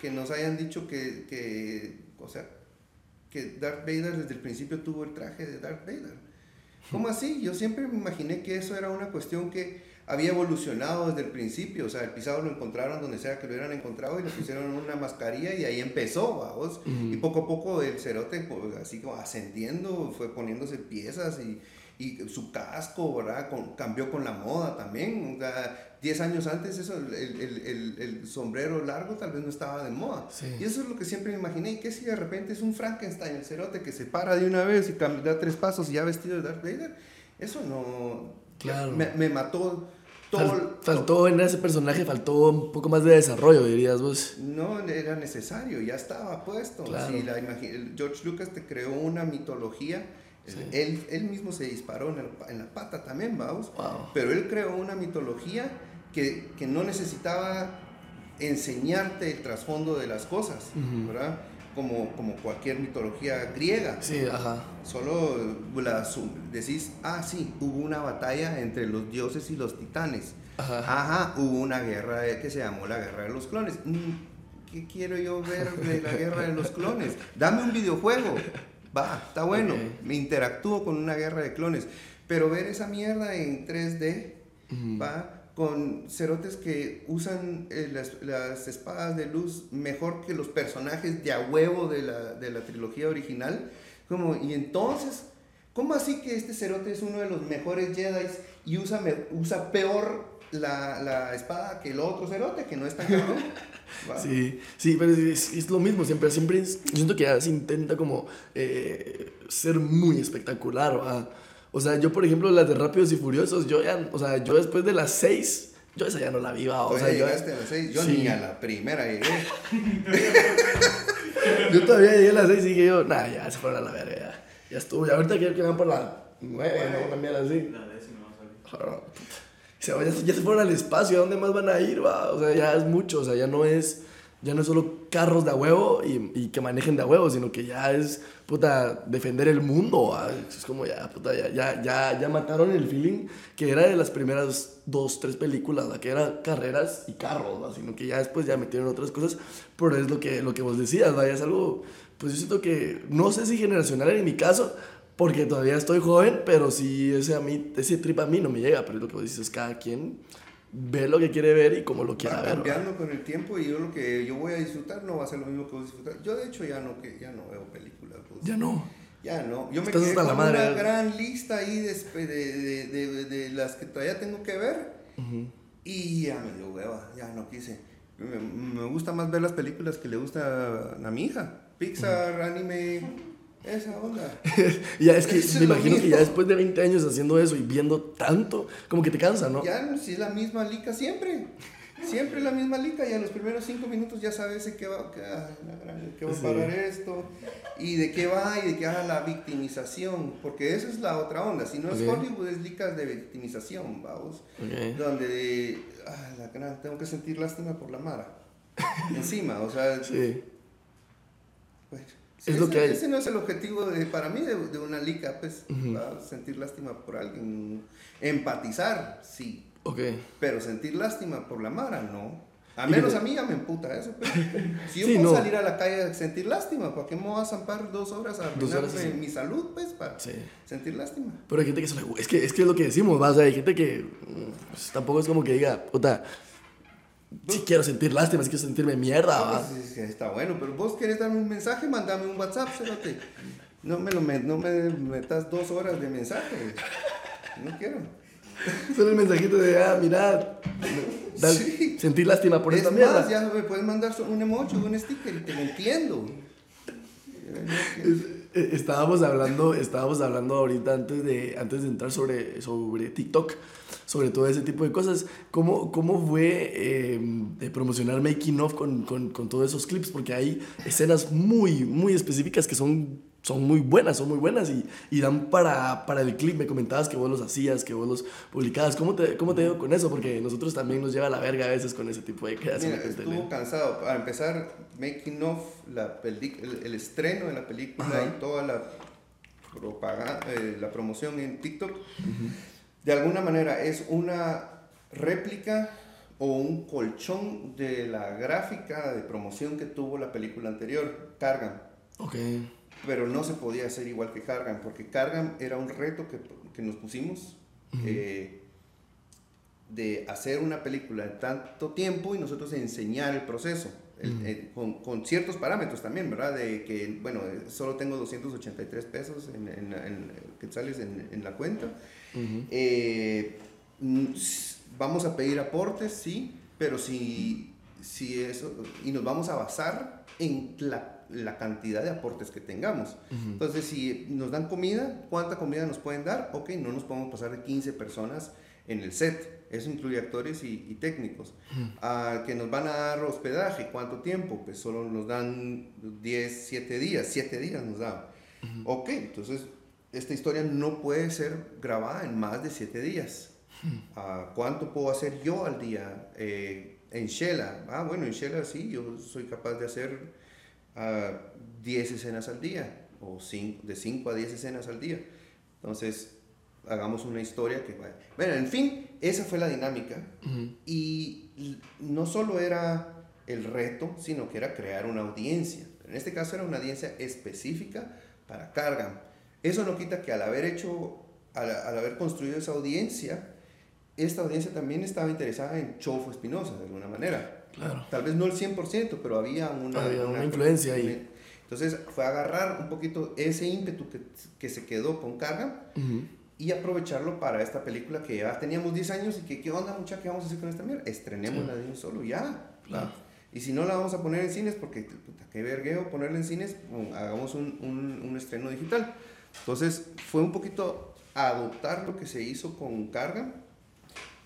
que nos hayan dicho que, que, o sea, que Darth Vader desde el principio tuvo el traje de Darth Vader. ¿Cómo así? Yo siempre me imaginé que eso era una cuestión que había evolucionado desde el principio, o sea, el pisado lo encontraron donde sea que lo hubieran encontrado y le pusieron una mascarilla y ahí empezó, vamos. Y poco a poco el cerote, pues, así como ascendiendo, fue poniéndose piezas y, y su casco, ¿verdad? Con, cambió con la moda también. O sea, 10 años antes eso, el, el, el, sombrero largo tal vez no estaba de moda. Y eso es lo que siempre me imaginé. ¿Y qué si de repente es un Frankenstein, el cerote, que se para de una vez y da tres pasos y ya vestido de Darth Vader? Eso no... Claro. Me, me mató faltó en ese personaje, faltó un poco más de desarrollo, dirías vos. No, era necesario, ya estaba puesto. La George Lucas te creó una mitología, él, él, mismo se disparó en, la pata también, vamos. Pero él creó una mitología que, que, no necesitaba enseñarte el trasfondo de las cosas, ¿verdad? Como, como cualquier mitología griega. Sí, ajá. Solo la, decís, ah, sí, hubo una batalla entre los dioses y los titanes. Ajá. Ajá, hubo una guerra que se llamó la guerra de los clones. Mm, ¿Qué quiero yo ver de la guerra de los clones? Dame un videojuego. Va, está bueno. Me interactúo con una guerra de clones. Pero ver esa mierda en 3D, va con cerotes que usan eh, las, las, espadas de luz mejor que los personajes de a huevo de la, de la trilogía original. Como, y entonces, ¿cómo así que este cerote es uno de los mejores Jedi y usa, me- usa peor la, la espada que el otro cerote, que no es tan cabrón? Va. Sí, sí, pero es, es- lo mismo, siempre, siempre es- siento que ya se intenta como eh, ser muy espectacular, ¿va? O sea, yo por ejemplo las de Rápidos y Furiosos, yo ya, o sea, yo después de las seis, yo esa ya no la vi, ¿va? o sea, yo, llegaste a las seis, yo Sí. ni a la primera llegué. yo todavía llegué a las seis y dije yo, nah, ya se fueron a la verga, ya, ya estuvo, y ahorita quiero que van por la nueve, ¿no? Una mierda así. La décima va a salir. Joder, puta. O sea, ya, ya se fueron al espacio, ¿a dónde más van a ir? Va? O sea, ya es mucho, o sea, ya no es, ya no es solo carros de a huevo y, y que manejen de a huevo, sino que ya es, puta, defender el mundo. Es como ya, puta, ya, ya, ya, ya mataron el feeling que era de las primeras dos, tres películas, que era carreras y carros, sino que ya después ya metieron otras cosas, pero es lo que, lo que vos decías. Ya es algo, pues yo siento que, no sé si generacional en mi caso, porque todavía estoy joven, pero sí ese, a mí, ese trip a mí no me llega. Pero lo que vos dices, cada quien ve lo que quiere ver y como lo quiera ver. cambiando con el tiempo y yo lo que yo voy a disfrutar no va a ser lo mismo que vos disfrutar. Yo de hecho ya no, que, ya no veo películas. pues. Ya no. Ya no. Yo me quedé hasta la con madre, una gran lista ahí de, de, de, de- las que todavía tengo que ver Ujú. y ya me dio hueva, ya no quise. Me, me gusta más ver las películas que le gusta a mi hija. Pixar, anime, esa onda. Ya es que Eso me es imagino que ya después de 20 años haciendo eso y viendo tanto, como que te cansa, ¿no? Ya si es la misma lica siempre. Siempre la misma lica y a los primeros cinco minutos ya sabes de qué va, que, ah, que va Sí. a parar esto y de qué va y de qué va la victimización. Porque esa es la otra onda. Si no es. Hollywood, es licas de victimización, vamos. Donde ah, la gran- tengo que sentir lástima por la Mara. Encima, o sea, Sí. Es ese, lo que hay. ese no es el objetivo de, para mí de, de una lica, pues, Ujú. ¿va? sentir lástima por alguien, empatizar, sí, Ok. pero sentir lástima por la Mara, no. A menos a mí ya me emputa eso. pues. Si yo Sí, puedo no. salir a la calle a sentir lástima, ¿para qué me voy a zampar dos horas a arruinarme sí. mi salud, pues, para Sí. sentir lástima? Pero hay gente que se le Es que es, que es lo que decimos, ¿va? O sea, hay gente que mm, pues, tampoco es como que diga, puta, si quiero sentir lástima, si quiero sentirme mierda, ¿va? Ah, pues, es que está bueno, pero vos querés darme un mensaje, mandame un WhatsApp, cerote. No me, lo me- no me metas dos horas de mensaje. No quiero. Solo el mensajito de, ah, mira, dal- Sí. sentir lástima por es esta más, mierda. ya me puedes mandar un emoji, un sticker y te lo entiendo. Es- Estábamos hablando, estábamos hablando ahorita antes de, antes de entrar sobre, sobre TikTok, sobre todo ese tipo de cosas. ¿Cómo, cómo fue eh, de promocionar Making of con, con, con todos esos clips? Porque hay escenas muy, muy específicas que son, son muy buenas, son muy buenas y, y dan para, para el clip. Me comentabas que vos los hacías, que vos los publicabas. ¿Cómo te, cómo te dio con eso? Porque nosotros también nos lleva a la verga a veces con ese tipo de creación Mira, estuvo cansado. Para empezar, making of, la peli- el, el estreno de la película Ajá. y toda la propaganda, eh, la promoción en TikTok, de alguna manera es una réplica o un colchón de la gráfica de promoción que tuvo la película anterior, Cargan. Ok. Pero no se podía hacer igual que Cargan, porque Cargan era un reto que, que nos pusimos eh, de hacer una película en tanto tiempo y nosotros enseñar el proceso. el- con, con ciertos parámetros también, ¿verdad? De que, bueno, eh, solo tengo 283 pesos en, en, en- quetzales en, en la cuenta. Ujú. Eh, mm, s- vamos a pedir aportes, sí, pero si, si eso, y nos vamos a basar en la, la cantidad de aportes que tengamos. Ujú. Entonces, si nos dan comida, ¿cuánta comida nos pueden dar? Ok, no nos podemos pasar de 15 personas en el set. Eso incluye actores y, y técnicos. Ah, que nos van a dar hospedaje, ¿cuánto tiempo? Pues solo nos dan 10, 7 días, 7 días nos dan. Ok, entonces esta historia no puede ser grabada en más de 7 días. Ah, ¿Cuánto puedo hacer yo al día? Eh, en Shela, ah, bueno, en Shela sí, yo soy capaz de hacer ah, 10 escenas al día, o cinco- de 5 a 10 escenas al día. Entonces, hagamos una historia que vaya. Bueno, en fin, esa fue la dinámica. Y no solo era el reto, sino que era crear una audiencia. En este caso era una audiencia específica para Cargan. Eso no quita que al haber hecho, al, al haber construido esa audiencia, esta audiencia también estaba interesada en Chofo Espinosa, de alguna manera. Claro. Tal vez no el 100%, pero había una, Había una influencia ahí. Entonces fue agarrar un poquito ese ímpetu que, que se quedó con Carga y aprovecharlo para esta película que ya teníamos 10 años y que, ¿qué onda, mucha? ¿Qué vamos a hacer con esta mierda? Estrenémosla de un solo, ya. Y si no la vamos a poner en cines, porque puta, qué vergueo ponerla en cines, hagamos un, un, un, estreno digital. Entonces fue un poquito adoptar lo que se hizo con Carga,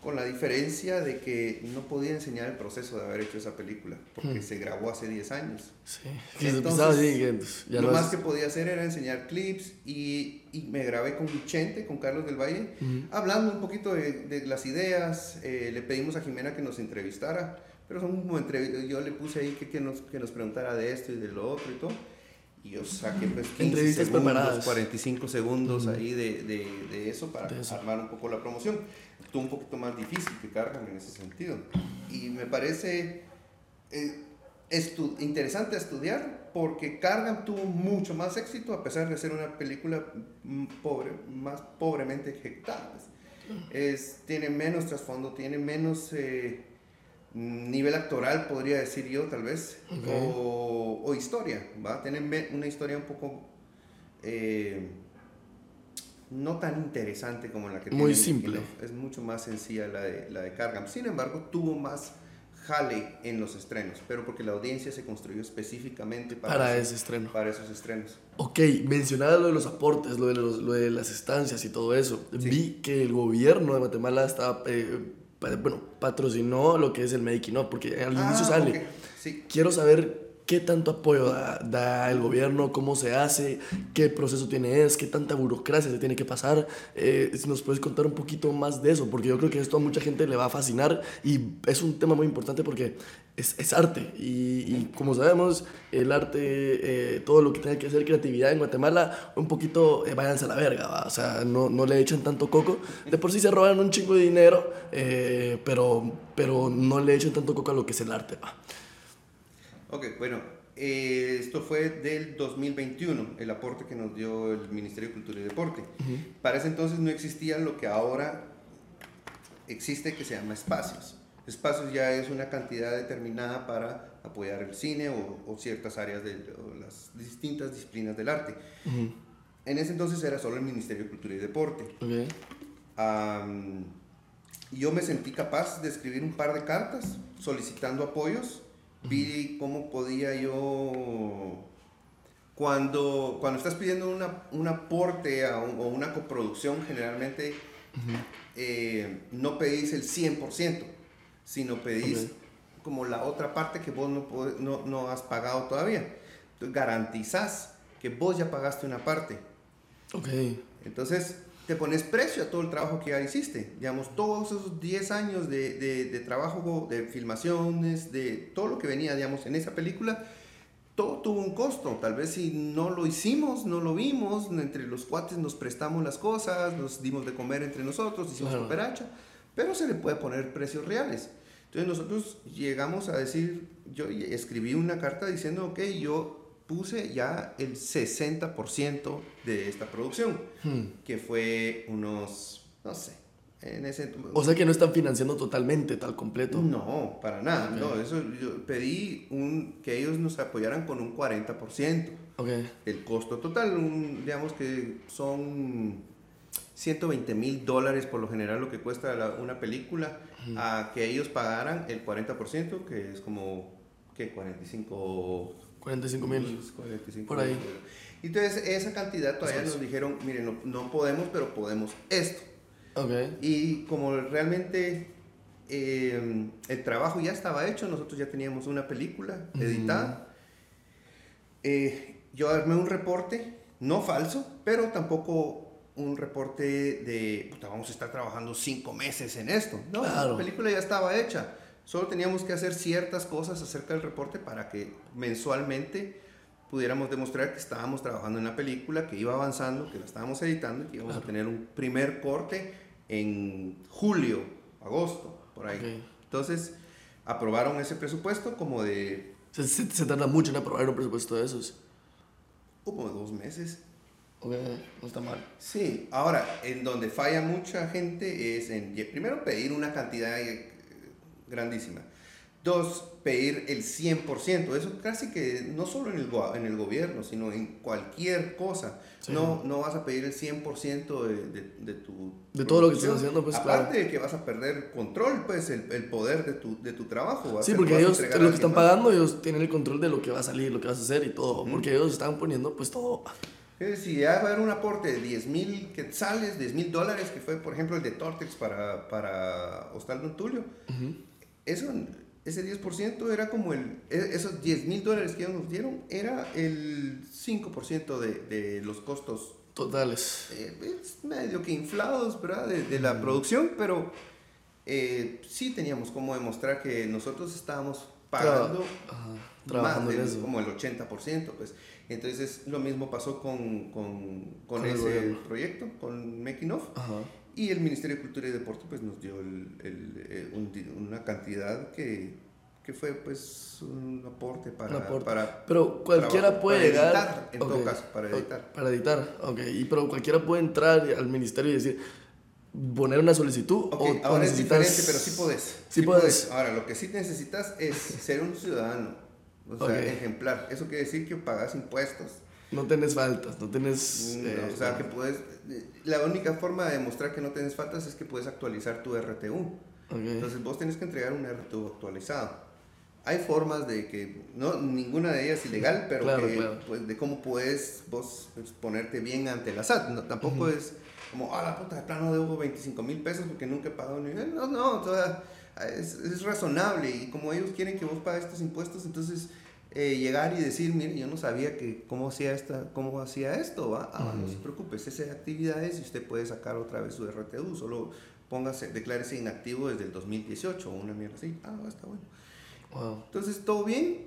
con la diferencia de que no podía enseñar el proceso de haber hecho esa película, porque hmm. se grabó hace 10 años. Sí, Entonces, lo más que podía hacer era enseñar clips y, y me grabé con Vicente, con Carlos del Valle, hablando un poquito de, de las ideas, eh, le pedimos a Jimena que nos entrevistara, pero son como yo le puse ahí que, que, nos, que nos preguntara de esto y de lo otro y todo. Y yo saqué pues 15 segundos, 45 segundos ahí de, de, de, eso para armar un poco la promoción. Un poquito más difícil que cargan en ese sentido. Y me parece eh, interesante estudiar porque Cargan tuvo mucho más éxito a pesar de ser una película mm, pobre, más pobremente ejecutada. Es, tiene menos trasfondo, tiene menos... Eh, nivel actoral, podría decir yo, tal vez, o, o, historia, ¿va? Tienen una historia un poco eh, no tan interesante como la que Muy simple. Es mucho más sencilla la de, la de Cargam. Sin embargo, tuvo más jale en los estrenos, pero porque la audiencia se construyó específicamente para, para ese estreno. Para esos estrenos. Ok, mencionaba lo de los aportes, lo de, lo de las estancias y todo eso. Vi que el gobierno de Guatemala estaba... Eh, bueno, patrocinó lo que es el making porque al inicio ah, sale. Quiero saber qué tanto apoyo da, el gobierno, cómo se hace, qué proceso tiene es, qué tanta burocracia se tiene que pasar. Eh, si nos puedes contar un poquito más de eso, porque yo creo que esto a mucha gente le va a fascinar y es un tema muy importante porque es, es arte y, como sabemos, el arte, eh, todo lo que tenga que hacer creatividad en Guatemala, un poquito eh, váyanse a la verga, o sea, no, no, le echen tanto coco. De por sí se roban un chingo de dinero, pero, pero no le echen tanto coco a lo que es el arte. ¿va? Ok, bueno, eh, esto fue del 2021, el aporte que nos dio el Ministerio de Cultura y Deporte. Para ese entonces no existía lo que ahora existe que se llama espacios. Espacios ya es una cantidad determinada para apoyar el cine o, ciertas áreas de las distintas disciplinas del arte. En ese entonces era solo el Ministerio de Cultura y Deporte. yo me sentí capaz de escribir un par de cartas solicitando apoyos vi cómo podía yo, cuando, cuando estás pidiendo una, un aporte a o una coproducción, generalmente eh, no pedís el 100%, sino pedís como la otra parte que vos no, no, no has pagado todavía. Entonces garantizás que vos ya pagaste una parte. Ok. Entonces, te pones precio a todo el trabajo que ya hiciste. Digamos, todos esos 10 años de, de, trabajo, de filmaciones, de todo lo que venía, digamos, en esa película, todo tuvo un costo. Tal vez si no lo hicimos, no lo vimos, entre los cuates nos prestamos las cosas, nos dimos de comer entre nosotros, hicimos claro. cooperacha, pero se le puede poner precios reales. Entonces nosotros llegamos a decir, yo escribí una carta diciendo, ok, yo puse ya el 60% de esta producción, hmm. que fue unos, no sé, en ese... O sea que no están financiando totalmente, tal completo. No, para nada, no, eso yo pedí un, que ellos nos apoyaran con un 40%. Okay. El costo total, digamos que son 120 mil dólares por lo general lo que cuesta una película, a que ellos pagaran el 40%, que es como, ¿qué? 45 45 mil. Por ahí. Entonces, esa cantidad todavía nos dijeron, miren, no, no, podemos, pero podemos esto. Okay. Y como realmente eh, el trabajo ya estaba hecho, nosotros ya teníamos una película editada, eh, yo armé un reporte, no falso, pero tampoco un reporte de, puta, vamos a estar trabajando cinco meses en esto. No, la película ya estaba hecha. Solo teníamos que hacer ciertas cosas acerca del reporte para que mensualmente pudiéramos demostrar que estábamos trabajando en la película, que iba avanzando, que la estábamos editando y que íbamos a tener un primer corte en julio, agosto, por ahí. Entonces, aprobaron ese presupuesto como de... Se, se, tarda mucho en aprobar un presupuesto de esos. Como de dos meses. Ok, no está mal. Sí, ahora, en donde falla mucha gente es en, primero, pedir una cantidad grandísima. Dos, pedir el 100%. Eso casi que no solo en el, en el gobierno, sino en cualquier cosa. No, no vas a pedir el 100% de, de, de, tu... De todo lo que estás haciendo, pues Aparte de que vas a perder control, pues el, el poder de tu, de tu trabajo. Sí, porque ellos, lo que están pagando, ellos tienen el control de lo que va a salir, lo que vas a hacer y todo. Porque ellos están poniendo pues todo... Si ya va a haber un aporte de 10 mil quetzales, 10 mil dólares, que fue por ejemplo el de Tortex para, para Hostal Don Tulio, eso ese 10% era como el, e, esos 10 mil dólares que ellos nos dieron, era el 5% de, de, los costos. Totales. Eh, es medio que inflados, ¿verdad? De, de la producción, pero eh, sí teníamos como demostrar que nosotros estábamos pagando más de, como el 80%, pues. Entonces lo mismo pasó con, con, con, ese proyecto, con Making Off. Y el Ministerio de Cultura y Deporte pues, nos dio el, el, eh, una cantidad que, que, fue pues un aporte para... para pero cualquiera puede llegar... Editar, en todo caso, para editar. Para editar, ok. Y, pero cualquiera puede entrar al ministerio y decir, poner una solicitud okay, o, ahora es diferente, pero sí puedes. Sí, puedes. Ahora, lo que sí necesitas es ser un ciudadano, o sea, ejemplar. Eso quiere decir que pagas impuestos no tenés faltas, no tenés... Eh, o sea, que puedes... La única forma de demostrar que no tenés faltas es que puedes actualizar tu RTU. Entonces vos tenés que entregar un RTU actualizado. Hay formas de que, no, ninguna de ellas es ilegal, pero Pues, de cómo puedes vos ponerte bien ante la SAT. No, tampoco es como, ah, la puta, de plano debo 25 mil pesos porque nunca he pagado ni... No, no, es, es razonable y como ellos quieren que vos pagues estos impuestos, entonces eh, llegar y decir, mire, yo no sabía que cómo hacía, esta, cómo hacía esto, ¿va? Ah, no se preocupe, ese actividades y usted puede sacar otra vez su RTU, solo póngase, declárese inactivo desde el 2018 o una mierda así. Ah, está bueno. Entonces, todo bien,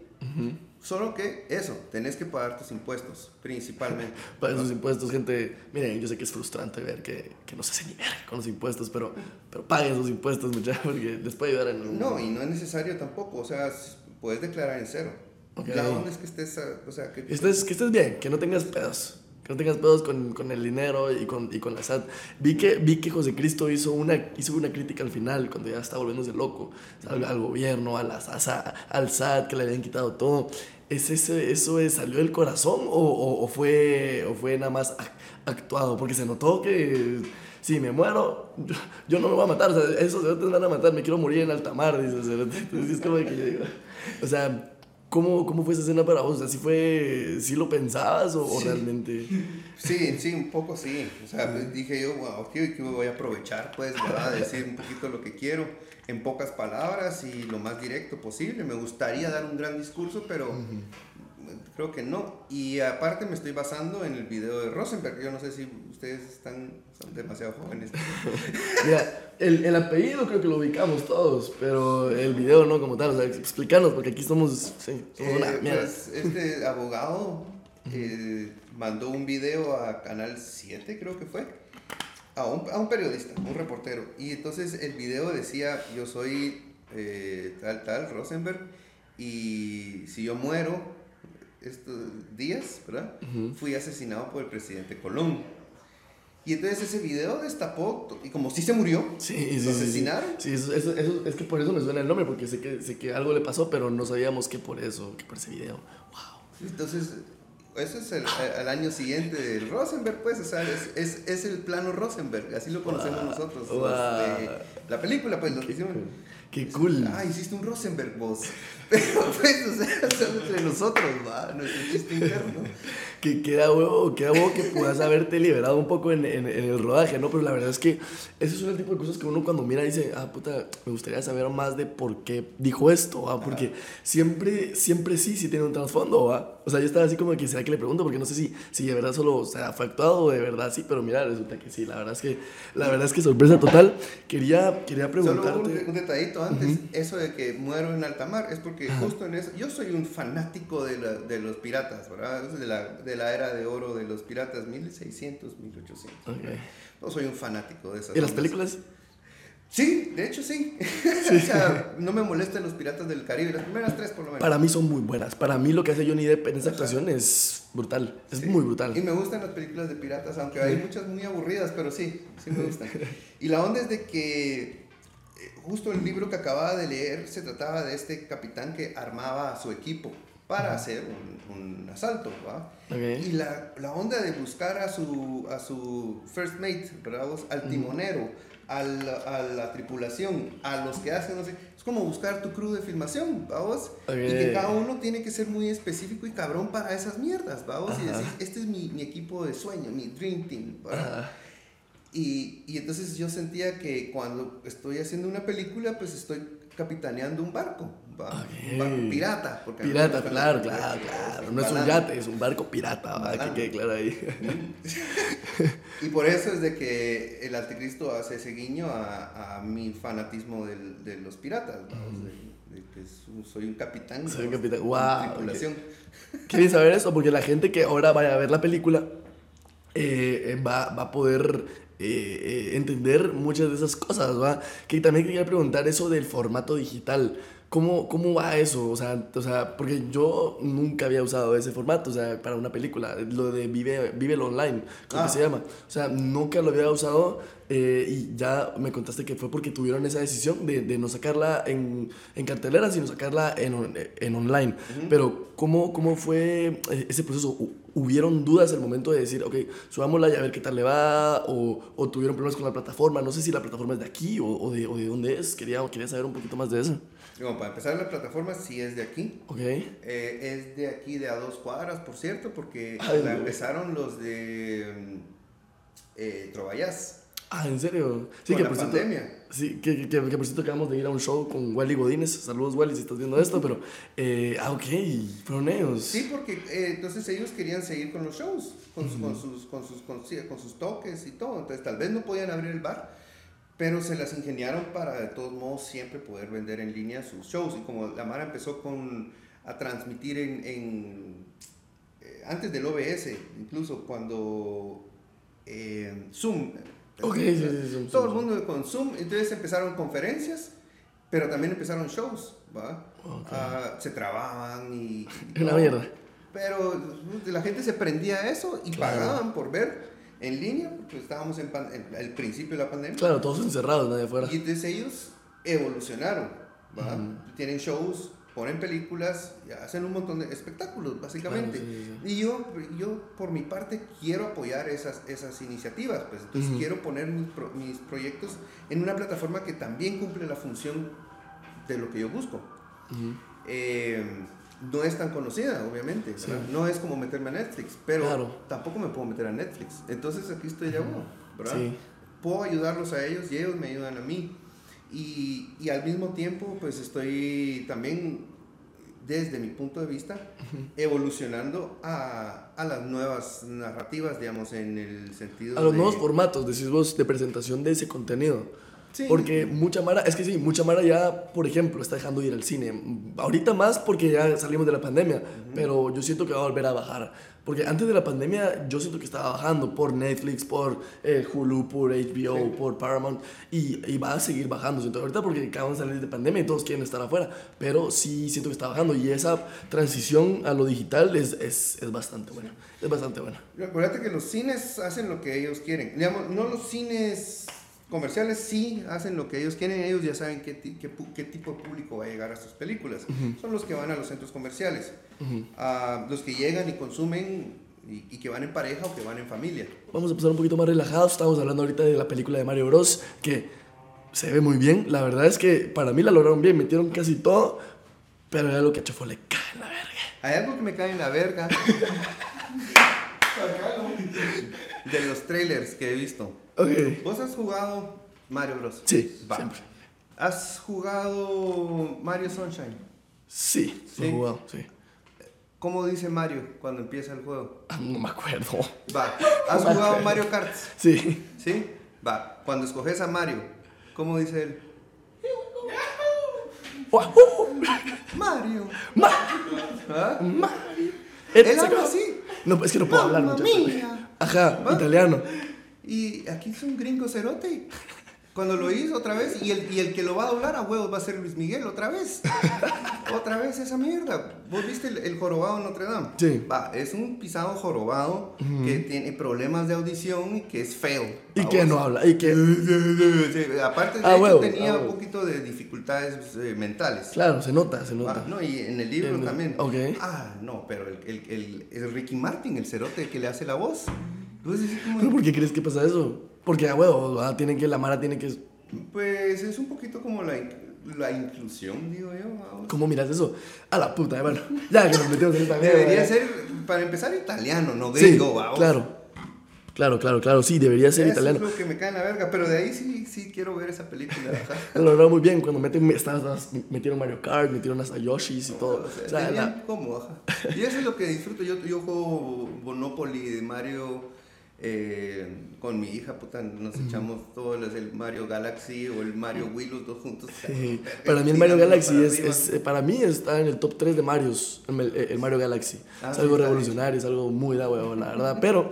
solo que eso, tenés que pagar tus impuestos, principalmente. Pagar sus impuestos, gente, miren, yo sé que es frustrante ver que, que no se hace ni ver con los impuestos, pero, pero paguen sus impuestos, muchachos, porque les puede ayudar en... No, y no es necesario tampoco, o sea, puedes declarar en cero la onda es que estés, o sea, que... Estés, que estés bien, que no tengas pedos. Que no tengas pedos con, con el dinero y con, y con la SAT. Vi que, vi que José Cristo hizo una, hizo una crítica al final, cuando ya estaba volviéndose loco, al, gobierno, a la, al SAT, que le habían quitado todo. ¿Es ese, ¿Eso es, salió del corazón o, o, fue, o fue nada más actuado? Porque se notó que si me muero, yo, no me voy a matar. O sea, esos te van a matar, me quiero morir en alta mar. Dice, es como que yo digo, o sea, ¿Cómo, ¿Cómo, fue esa escena para vos? ¿Así fue, sí lo pensabas o, realmente? Sí, sí, un poco sí. O sea, pues, dije yo, wow, que voy a aprovechar, pues, ¿verdad? Decir un poquito lo que quiero en pocas palabras y lo más directo posible. Me gustaría dar un gran discurso, pero creo que no. Y aparte me estoy basando en el video de Rosenberg. Yo no sé si ustedes están son demasiado jóvenes. Mira, el, el, apellido creo que lo ubicamos todos, pero el video no como tal. O sea, explícanos, porque aquí somos, sí, eh, pues, este abogado eh, mandó un video a Canal 7, creo que fue. A un, a un, periodista, un reportero. Y entonces el video decía, yo soy eh, tal, tal, Rosenberg, y si yo muero, estos días, ¿verdad? Fui asesinado por el presidente Colón. Y entonces ese video destapó, y como si se murió, sí, lo asesinaron. Sí, eso, eso, es que por eso me suena el nombre, porque sé que, sé que algo le pasó, pero no sabíamos que por eso, que por ese video. Wow. Entonces, eso es el, el, año siguiente del Rosenberg, pues, o sea, es, es, es el plano Rosenberg, así lo conocemos nosotros. la película, pues, lo que hicimos. Qué cool. Ah, hiciste un Rosenberg vos. Pero pues, o sea, son entre nosotros, va, nuestro chiste interno. que queda huevo, queda huevo que puedas haberte liberado un poco en, en, el rodaje, ¿no? Pero la verdad es que ese es un tipo de cosas que uno cuando mira dice, ah, puta, me gustaría saber más de por qué dijo esto, ¿va? Porque siempre, siempre sí, sí tiene un trasfondo, ¿va? O sea, yo estaba así como que, ¿será que le pregunto? Porque no sé si, si de verdad solo o sea, fue actuado o de verdad sí, pero mira, resulta que sí, la verdad es que, la verdad es que sorpresa total. Quería, quería preguntarte... Solo un, un detallito antes, eso de que muero en alta mar es porque justo en eso, yo soy un fanático de, la, de los piratas, ¿verdad? De la, de la, era de oro de los piratas, 1600, 1800. Okay. Yo soy un fanático de esas. ¿Y las películas? Sí, de hecho sí. o sea, no me molestan los piratas del Caribe, las primeras tres por lo menos. Para mí son muy buenas. Para mí lo que hace Johnny Depp en esa actuación es brutal. Es muy brutal. Y me gustan las películas de piratas, aunque hay muchas muy aburridas, pero sí, sí me gustan. y la onda es de que justo el libro que acababa de leer se trataba de este capitán que armaba a su equipo para hacer un, un asalto. Y la, la onda de buscar a su, a su first mate, ¿verdad? Al timonero, al- a la tripulación, a los que hacen, no sé, es como buscar tu crew de filmación, ¿vamos? Y que cada uno tiene que ser muy específico y cabrón para esas mierdas, ¿vamos? Y decir, este es mi, mi equipo de sueño, mi dream team, ¿verdad? Ajá. Y, y entonces yo sentía que cuando estoy haciendo una película, pues estoy capitaneando un barco, barco pirata. Porque Pirata, gusta claro, la- claro, claro. No es un yate, es un barco pirata, ¿va? que quede claro ahí. Y por eso es de que el anticristo hace ese guiño a, a mi fanatismo del- de los piratas, soy un capitán. Soy un capitán, tripulación. Qué bien saber eso, porque la gente que ahora vaya a ver la película eh, eh, va, va a poder eh, eh, entender muchas de esas cosas, ¿va? Que también quería preguntar eso del formato digital. ¿Cómo, ¿Cómo va eso? O sea, o sea, porque yo nunca había usado ese formato, o sea, para una película, lo de Vive, Vive Online, creo Ah. que se llama. O sea, nunca lo había usado eh, y ya me contaste que fue porque tuvieron esa decisión de, de no sacarla en, en cartelera, sino sacarla en, en online. Pero, ¿cómo, ¿cómo fue eh, ese proceso? ¿Hu- ¿Hubieron dudas al momento de decir, ok, subámosla y a ver qué tal le va? ¿O, o tuvieron problemas con la plataforma? No sé si la plataforma es de aquí o, o de, o de dónde es. Quería, quería saber un poquito más de eso. Bueno, para empezar, la plataforma sí es de aquí. Ok. Eh, es de aquí de a dos cuadras, por cierto, porque Ay, la no. empezaron los de mm, eh, Trovayas Ah, ¿en serio? con la por cierto- pandemia. Sí, que, que, que por cierto acabamos de ir a un show con Wally Godínez. Saludos, Wally, si estás viendo esto, pero... Eh, ah, ok, fueron ellos. Sí, porque eh, entonces ellos querían seguir con los shows, con, sus- con sus, con, sus, con, sí, con sus toques y todo. Entonces tal vez no podían abrir el bar, pero se las ingeniaron para de todos modos siempre poder vender en línea sus shows. Y como la Mara empezó con, a transmitir en, en, eh, antes del OBS, incluso cuando eh, Zoom. Ok, sí, sí, Zoom, Todo el mundo con Zoom, entonces empezaron conferencias, pero también empezaron shows, ¿va? Ok. Ah, se trababan y... y todo. mierda. Pero uh, la gente se prendía a eso y Claro. pagaban por ver en línea, porque estábamos en, en el principio de la pandemia. Claro, todos encerrados, nadie afuera. Y entonces ellos evolucionaron, ¿va? Tienen shows, ponen películas, hacen un montón de espectáculos, básicamente. Claro, sí, Y yo, yo, por mi parte, quiero apoyar esas, esas iniciativas, pues entonces Ujú. quiero poner mis, pro- mis proyectos en una plataforma que también cumple la función de lo que yo busco. Ujú. Eh, no es tan conocida, obviamente. Sí. No es como meterme a Netflix, pero Claro. tampoco me puedo meter a Netflix. Entonces aquí estoy de uno, ¿verdad? Sí. Puedo ayudarlos a ellos y ellos me ayudan a mí. Y, y al mismo tiempo, pues estoy también, desde mi punto de vista, evolucionando a, a las nuevas narrativas, digamos, en el sentido A los de... nuevos formatos, decís vos, de presentación de ese contenido. Sí. Porque mucha Mara, es que sí, mucha Mara ya, por ejemplo, está dejando de ir al cine. Ahorita más porque ya salimos de la pandemia, pero yo siento que va a volver a bajar. Porque antes de la pandemia yo siento que estaba bajando por Netflix, por eh, Hulu, por HBO, Sí. por Paramount, y, y va a seguir bajando. Siento ahorita porque acabamos de salir de pandemia y todos quieren estar afuera, pero sí siento que está bajando y esa transición a lo digital es, es, es bastante buena. Es bastante buena. Acuérdate que los cines hacen lo que ellos quieren. Digamos, no los cines comerciales sí hacen lo que ellos quieren. Ellos ya saben qué, tipo de público va a llegar a sus películas. Son los que van a los centros comerciales. Ah, los que llegan y consumen y, y que van en pareja o que van en familia. Vamos a empezar un poquito más relajados. Estamos hablando ahorita de la película de Mario Bros. que se ve muy bien. La verdad es que para mí la lograron bien. Metieron casi todo. Pero ya lo que Chofo le cae en la verga. Hay algo que me cae en la verga de los trailers que he visto. Ok. ¿Vos has jugado Mario Bros? Sí, Va. siempre. ¿Has jugado Mario Sunshine? Sí, lo he Sí. jugado, sí. ¿Cómo dice Mario cuando empieza el juego? Ah, no me acuerdo. Va. ¿Has jugado Mario Kart? Sí. ¿Sí? Va. Cuando escoges a Mario, ¿cómo dice él? Mario. Ma- ¿Ah? Mario. Él habla así. No, es que no puedo hablar Mamma mucho. mia. Ajá, italiano. Y aquí es un gringo cerote. Cuando lo hizo otra vez, y el, y el que lo va a doblar a huevos va a ser Luis Miguel otra vez. otra vez esa mierda. ¿Vos viste el, el jorobado en Notre Dame? Sí. Va, es un pisado jorobado que tiene problemas de audición y que es feo. Y ¿va que vos? no habla. Y que. Sí, aparte de Ah, hecho, huevo, tenía ah, un poquito de dificultades eh, mentales. Claro, se nota, se Ah, nota. no, y en el libro también. ok. Ah, no, pero el, el, el, el Ricky Martin, el cerote que le hace la voz. Entonces, así como- ¿Pero por qué crees que pasa eso? Porque, a huevo, ah, tienen que, la Mara tiene que. Pues es un poquito como la, la inclusión, digo yo. vamos. ¿Cómo miras eso? A la puta, bueno. Ya que nos metimos en esta mierda. Debería ser, para empezar, italiano, no Sí, gringo, vamos. claro. Claro, claro, claro. Sí, debería ser Eso italiano. es lo que me cae en la verga, pero de ahí sí, sí quiero ver esa película. Lo lograron muy bien. Cuando meten, metieron Mario Kart, metieron hasta Yoshis y todo. O sea, O sea, la- cómodo, ajá. Y eso es lo que disfruto. Yo, yo juego Monopoly de Mario eh, con mi hija, puta, nos echamos todos los, el Mario Galaxy o el Mario Wii, los dos juntos. Sí. Para mí el Mario Galaxy para es, eh, para mí está en el top 3 de Marios, el, el Mario Galaxy. Ah, es algo revolucionario, es algo muy da huevo, la verdad. Pero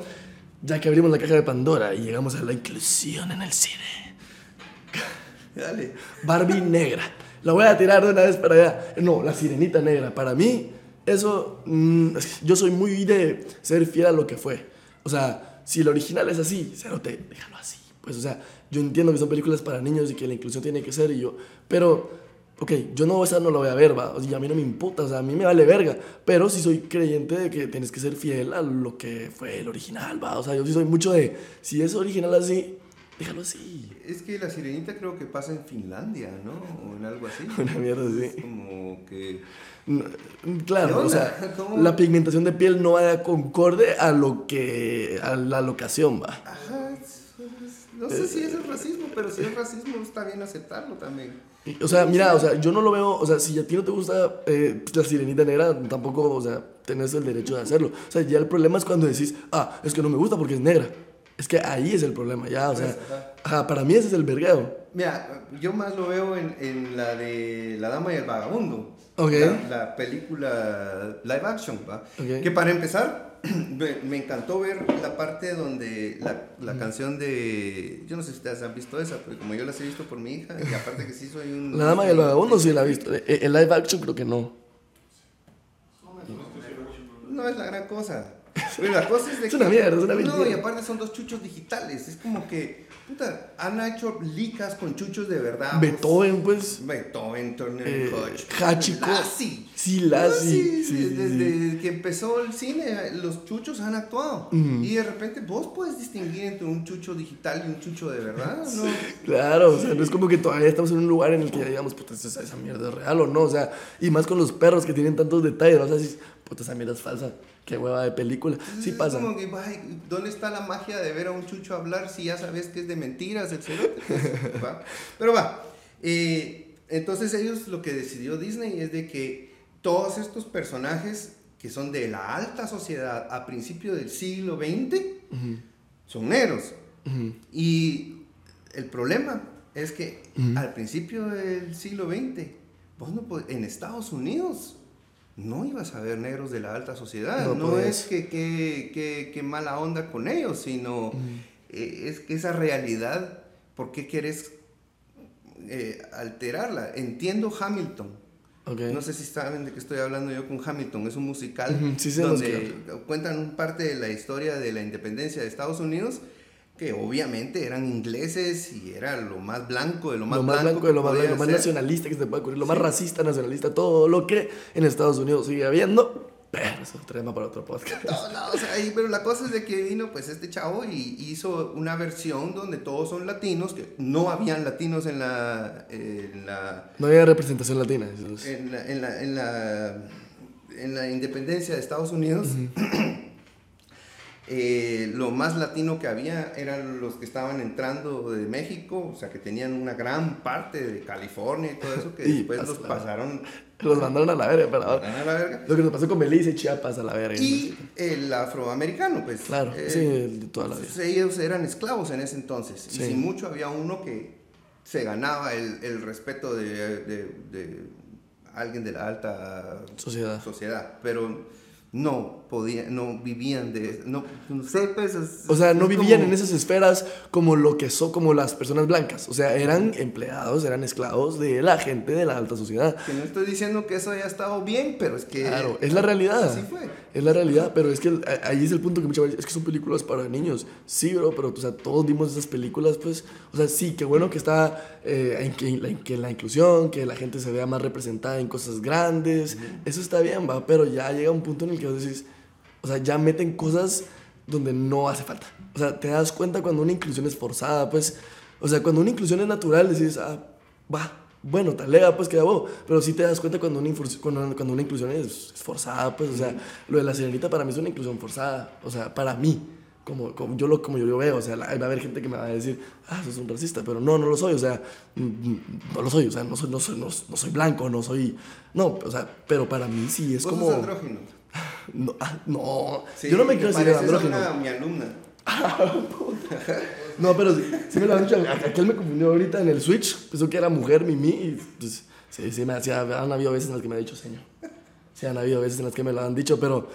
ya que abrimos la caja de Pandora y llegamos a la inclusión en el cine. Dale. Barbie negra. La voy a tirar de una vez para allá. No, la sirenita negra. Para mí, eso. mm, yo soy muy de ser fiel a lo que fue. O sea, si el original es así, te déjalo así. Pues, o sea, yo entiendo que son películas para niños y que la inclusión tiene que ser y yo. Pero, ok, yo no, esa no lo voy a ver, va. O sea, a mí no me importa, o sea, a mí me vale verga. Pero sí soy creyente de que tienes que ser fiel a lo que fue el original, va. O sea, yo sí soy mucho de. Si es original así, déjalo así. Es que la sirenita creo que pasa en Finlandia, ¿no? O en algo así. Una mierda así. Como que. No, ¿Qué Claro, o sea, ¿Cómo? la pigmentación de piel no va de concorde a lo que a la locación va. Ajá, no sé si eso es racismo, pero si es racismo está bien aceptarlo también. O sea, mira, o sea, yo no lo veo, o sea, si a ti no te gusta eh, la sirenita negra, tampoco, o sea, tenés el derecho de hacerlo. O sea, ya el problema es cuando decís, ah, es que no me gusta porque es negra. Es que ahí es el problema, ya, o sea, ajá. para mí ese es el vergueo. Mira, yo más lo veo en, en la de La Dama y el Vagabundo. Ok. La, la película live action, ¿va? Ok. Que para empezar, me, encantó ver la parte donde la, la canción de. Yo no sé si ustedes han visto esa, pero como yo las he visto por mi hija, y aparte que sí soy un. La dama y el vagabundo sí la he visto. Eh, El live action creo que no. No es la gran cosa. La cosa es de Es una mierda, es una No, mentira. y aparte son dos chuchos digitales. Es como que, puta, han hecho licas con chuchos de verdad. pues. Beethoven, pues. Beethoven, Turner Eh, Koch. Hachiko. Lassie. Sí, Lassie. Sí, desde que empezó el cine, los chuchos han actuado. Y de repente vos puedes distinguir entre un chucho digital y un chucho de verdad, ¿no? Claro, o sea, no es como que todavía estamos en un lugar en el que ya digamos, puta, esa, esa mierda es real o no, o sea, y más con los perros que tienen tantos detalles, ¿no? o sea, dices, puta, esa mierda es falsa, qué hueva de película. Sí es pasa. como que, ay, ¿dónde está la magia de ver a un chucho hablar si ya sabes que es de mentiras, va. Pero va. eh, entonces ellos lo que decidió Disney es de que todos estos personajes que son de la alta sociedad a principios del siglo XX Ujú, son negros. ujú. Y el problema es que Ujú. al principio del siglo XX, vos no en Estados Unidos no ibas a ver negros de la alta sociedad. No No, podías. es que, que, que- que mala onda con ellos, sino eh, es que esa realidad, ¿por qué quieres eh, alterarla? Entiendo Hamilton. No sé si saben de qué estoy hablando yo con Hamilton. Es un musical sí donde cuentan parte de la historia de la independencia de Estados Unidos que obviamente eran ingleses y era lo más blanco de lo más, lo más blanco, de lo más, lo más nacionalista que se puede ocurrir, lo más racista, nacionalista, todo lo que en Estados Unidos sigue habiendo, pero eso es otro tema para otro podcast. No, no, o sea, y- pero la cosa es de que vino pues este chavo y hizo una versión donde todos son latinos, que no habían latinos en la, en la No había representación latina. en la, en la, en la, en la independencia de Estados Unidos, eh, lo más latino que había eran los que estaban entrando de México, o sea, que tenían una gran parte de California y todo eso, que Y después los pasaron Los mandaron a la verga, pero a la verga. lo que nos pasó con Belice y Chiapas a la verga. Y el afroamericano, pues. Claro, eh, sí, de toda la vida. ellos eran esclavos en ese entonces. Sí. Y sin mucho había uno que se ganaba el, el respeto de, de- de alguien de la alta Sociedad. sociedad. Pero no podían, no vivían de, no, no sé, pues, es- O sea, no vivían como- en esas esferas como lo que son como las personas blancas. O sea, eran empleados, eran esclavos de la gente de la alta sociedad. Que no estoy diciendo que eso haya estado bien, pero es que... Claro, es la realidad. Así fue. Es la realidad, pero es que ahí es el punto que muchas veces es que son películas para niños. Sí, bro, pero o sea, todos vimos esas películas, pues, o sea, sí, qué bueno que está eh, en, que, la, que la inclusión, que la gente se vea más representada en cosas grandes, eso está bien, va, pero ya llega un punto en el que vos decís, o sea, ya meten cosas donde no hace falta. O sea, te das cuenta cuando una inclusión es forzada, pues, o sea, cuando una inclusión es natural, decís, ah, va, bueno, talega, pues queda bobo. Pero sí te das cuenta cuando una, cuando, cuando una inclusión es, es forzada, pues, o sea, lo de la sirenita para mí es una inclusión forzada, o sea, para mí. Como, como, yo lo, como yo lo veo, o sea, la- va a haber gente que me va a decir, ah, sos un racista, pero no, no lo soy, o sea, no lo soy, o sea, no soy, no soy, no, no soy blanco, no soy, no, o sea, pero para mí sí es Vos como... sos andrógino. No, ah, no. Sí, yo no me a andrógino. una- mi alumna. No, pero sí, sí me lo han dicho. Aquel me confundió ahorita en el Switch. Pensó que era mujer, Mimi. Y pues, sí, sí, me hacía. Han habido veces en las que me ha dicho señor. Sí, han habido veces en las que me lo han dicho, pero.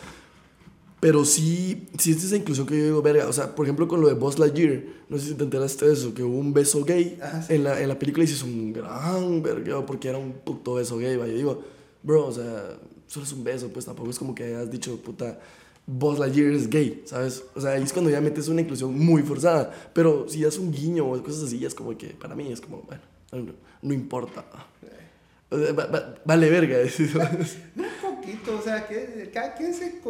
Pero sí, sí es esa inclusión que yo digo, verga. O sea, por ejemplo, con lo de Buzz Lightyear. No sé si te enteraste de eso, que hubo un beso gay Ah, sí. en, la, en la película y se hizo un gran verga porque era un puto beso gay. va. Yo digo, bro, o sea, solo es un beso, pues tampoco es como que hayas dicho, puta. Buzz Lightyear es gay, ¿sabes? O sea, ahí es cuando ya metes una inclusión muy forzada. Pero si es un guiño o cosas así, es como que para mí es como, bueno, no, no importa. O sea, va- va- vale verga. Un poquito, o sea, que cada quien se,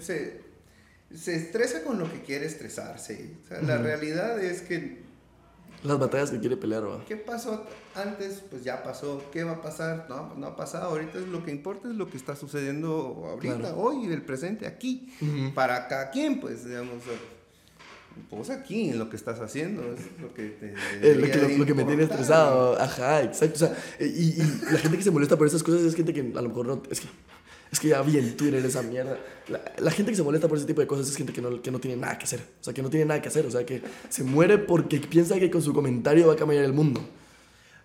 se, se estresa con lo que quiere estresarse. O sea, la realidad es que, Las batallas que quiere pelear, va. ¿qué pasó antes? Pues ya pasó. ¿Qué va a pasar? No, no ha pasado. Ahorita es lo que importa es lo que está sucediendo ahorita, Claro. hoy, el presente, aquí. Para cada quien, pues, digamos, pues aquí, en lo que estás haciendo, es lo que te... Eh, lo, que, debería lo, lo que me tiene estresado, ajá, exacto. O sea, y, y la gente que se molesta por esas cosas es gente que a lo mejor no. Es que, es que ya vi en Twitter esa mierda. La, la gente que se molesta por ese tipo de cosas es gente que no, que no tiene nada que hacer. O sea, que no tiene nada que hacer. O sea, que se muere porque piensa que con su comentario va a cambiar el mundo.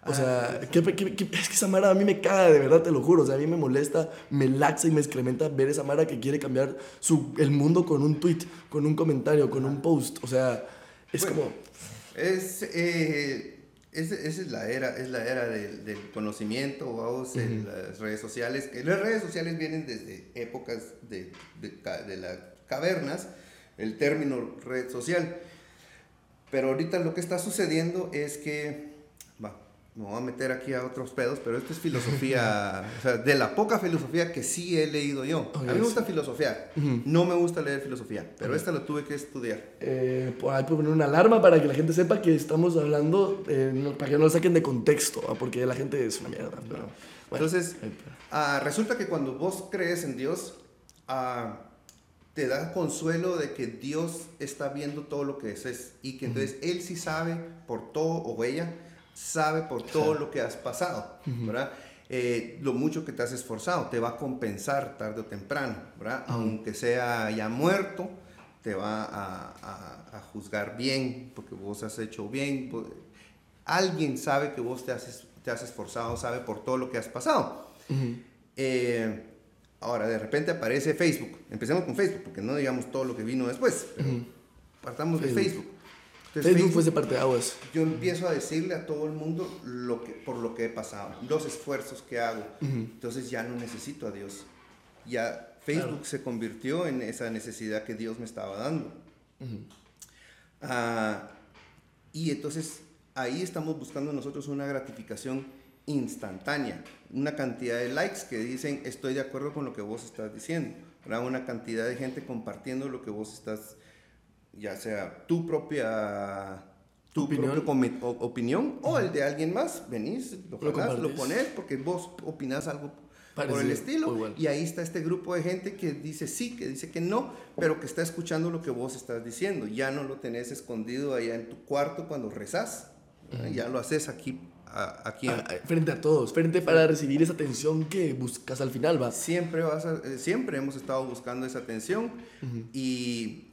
O sea, que- que- es que esa Mara a mí me caga, de verdad, te lo juro. O sea, a mí me molesta, me laxa y me excrementa ver esa Mara que quiere cambiar su, el mundo con un tweet, con un comentario, con un post. O sea, es Bueno, como. Es, eh, es- esa es la era, es la era del, del conocimiento, vamos, en las redes sociales. Que las redes sociales vienen desde épocas de, de, de las cavernas, el término red social. Pero ahorita lo que está sucediendo es que, me voy a meter aquí a otros pedos, pero esto es filosofía, o sea, de la poca filosofía que sí he leído yo. a mí me gusta filosofía, no me gusta leer filosofía, pero esta lo tuve que estudiar. Eh, puedo poner una alarma para que la gente sepa que estamos hablando, eh, no- para que no lo saquen de contexto, ¿va? porque la gente es una mierda. Pero, bueno, Entonces, ah, resulta que cuando vos crees en Dios, ah, te da consuelo de que Dios está viendo todo lo que haces y que entonces Él sí sabe por todo, o ella sabe por todo lo que has pasado, ¿verdad? Eh, lo mucho que te has esforzado, te va a compensar tarde o temprano, ¿verdad? Aunque sea ya muerto, te va a, a- a juzgar bien, porque vos has hecho bien. po- Alguien sabe que vos te has, te has esforzado, sabe por todo lo que has pasado. Eh, ahora, de repente aparece Facebook. Empecemos con Facebook, porque no digamos todo lo que vino después, pero partamos de Facebook. Facebook. Entonces, Facebook fue ese parte de aguas. yo empiezo a decirle a todo el mundo lo que, por lo que he pasado, los esfuerzos que hago. Entonces ya no necesito a Dios. Ya Facebook se convirtió en esa necesidad que Dios me estaba dando. Ah, y entonces ahí estamos buscando nosotros una gratificación instantánea, una cantidad de likes que dicen estoy de acuerdo con lo que vos estás diciendo, ¿verdad? una cantidad de gente compartiendo lo que vos estás, ya sea tu propia tu Opinión. propia comi- o- opinión o el de alguien más, venís, lo, Lo jalás, lo pones porque vos opinás algo por el Parecido, estilo igual. y ahí está este grupo de gente que dice sí, que dice que no, pero que está escuchando lo que vos estás diciendo. Ya no lo tenés escondido allá en tu cuarto cuando rezás. ¿verdad? Ya lo haces aquí, a- aquí. en- Ah, ah, frente a todos, frente para recibir esa atención que buscas al final, va. Siempre, vas a- eh, siempre hemos estado buscando esa atención y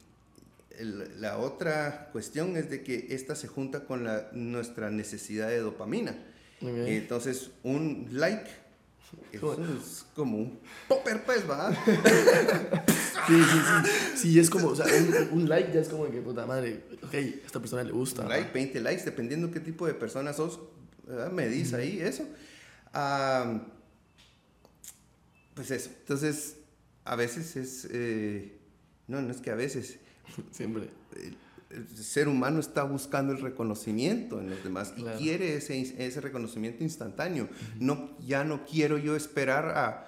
el- la otra cuestión es de que esta se junta con la, nuestra necesidad de dopamina. Ok. Entonces, un like Eso es como un popper, pues, va. Sí, sí, sí. Sí, es como, o sea, un, un like ya es como que, puta madre, ok, a esta persona le gusta. Un like, 20 likes, dependiendo qué tipo de persona sos, ¿verdad? me dice ahí eso. Ah, pues eso. Entonces, a veces es. eh, no, no es que a veces. Siempre. El, el ser humano está buscando el reconocimiento en los demás Claro. y quiere ese, ese reconocimiento instantáneo. no, ya no quiero yo esperar a,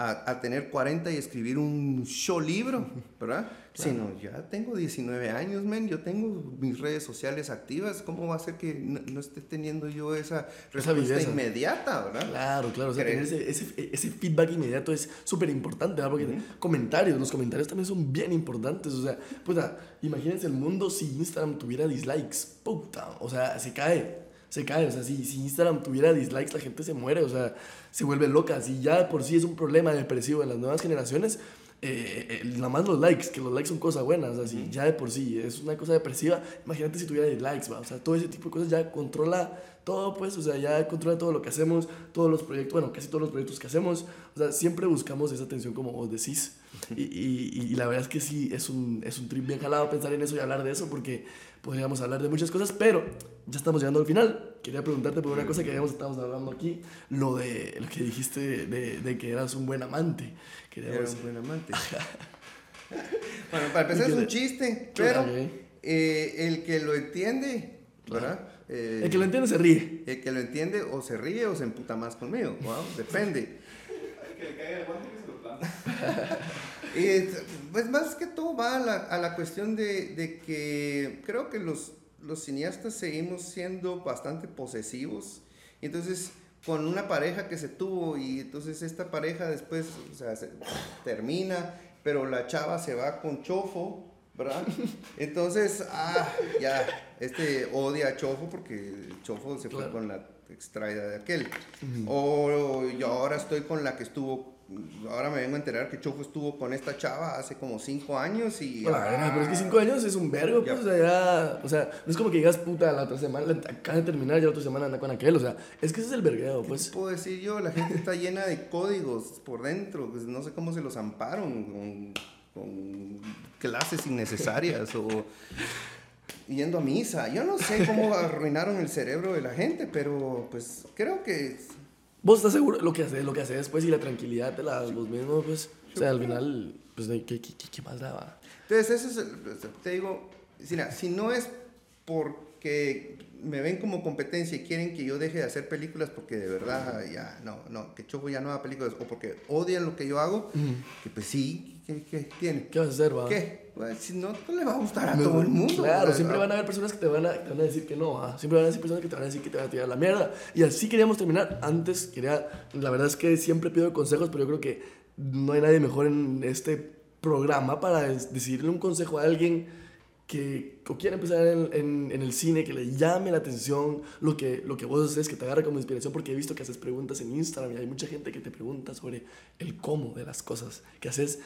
a, a tener 40 y escribir un show libro, ¿verdad? Sino ya tengo 19 años, men, yo tengo mis redes sociales activas, ¿cómo va a ser que no, no esté teniendo yo esa respuesta viveza. inmediata, ¿verdad? Claro, claro. O sea, tener ese, ese, ese feedback inmediato es súper importante, ¿verdad? Porque comentarios, los comentarios también son bien importantes. O sea, puta, imagínense el mundo si Instagram tuviera dislikes. Puta, o sea, se cae. Se cae, o sea, si, si Instagram tuviera dislikes, la gente se muere, o sea, se vuelve loca. Si ya de por sí es un problema depresivo en las nuevas generaciones, eh, eh, nada más los likes, que los likes son cosas buenas, o sea, si ya de por sí es una cosa depresiva, imagínate si tuviera dislikes, ¿va? o sea, todo ese tipo de cosas ya controla todo, pues, o sea, ya controla todo lo que hacemos, todos los proyectos, bueno, casi todos los proyectos que hacemos, o sea, siempre buscamos esa atención como vos decís, y, y, y la verdad es que sí, es un, es un trip bien jalado pensar en eso y hablar de eso, porque podríamos hablar de muchas cosas, pero ya estamos llegando al final, quería preguntarte por una cosa que habíamos estado hablando aquí, lo de lo que dijiste de, de que eras un buen amante, Era queríamos... un buen amante. bueno, para empezar es un chiste, pero eh, el que lo entiende, ¿verdad? Eh, El que lo entiende se ríe. el que lo entiende o se ríe o se emputa más conmigo, ¿no? Depende. Que le caiga el guante que se lo planta. Eh, pues más que todo va a la, a la cuestión de, de que creo que los, los cineastas seguimos siendo bastante posesivos. Y entonces, con una pareja que se tuvo y entonces esta pareja después o sea, se termina, pero la chava se va con Chofo, ¿verdad? Entonces, ah, ya, este odia a Chofo porque Chofo se fue Claro. con la extraída de aquel. O yo ahora estoy con la que estuvo, ahora me vengo a enterar que Chofo estuvo con esta chava hace como cinco años y... Bueno, verga, pero es que cinco años es un vergo, pues, o sea, ya, o sea, no es como que digas, puta, la otra semana, acaba de terminar, ya la otra semana anda con aquel, o sea, es que ese es el vergueo, ¿Qué pues. puedo decir yo? La gente está llena de códigos por dentro. pues, no sé cómo se los amparon con, con clases innecesarias o yendo a misa. Yo no sé cómo arruinaron el cerebro de la gente, pero pues creo que Vos estás seguro de lo que haces, lo que haces, pues, y la tranquilidad te la das vos mismo, pues, o sea, al final, pues, ¿qué, qué, qué, qué más daba? Entonces, eso es, el- te digo, si, na- si no es porque me ven como competencia y quieren que yo deje de hacer películas porque de verdad ya, no, no, que Choco ya no haga películas, o porque odian lo que yo hago, que pues sí, ¿qué, qué tiene? ¿Qué vas a hacer, va? ¿Qué? Pues, si no, no le va a gustar a todo el mundo. Claro, ¿verdad? siempre van a haber personas que te van a, te van a decir que no, ¿ah? siempre van a decir personas que te van a decir que te van a tirar la mierda. Y así queríamos terminar. Antes quería, la verdad es que siempre pido consejos, pero yo creo que no hay nadie mejor en este programa para decirle un consejo a alguien que o quiera empezar en, en- en el cine, que le llame la atención lo que, lo que vos haces, que te agarre como inspiración, porque he visto que haces preguntas en Instagram y hay mucha gente que te pregunta sobre el cómo de las cosas que haces.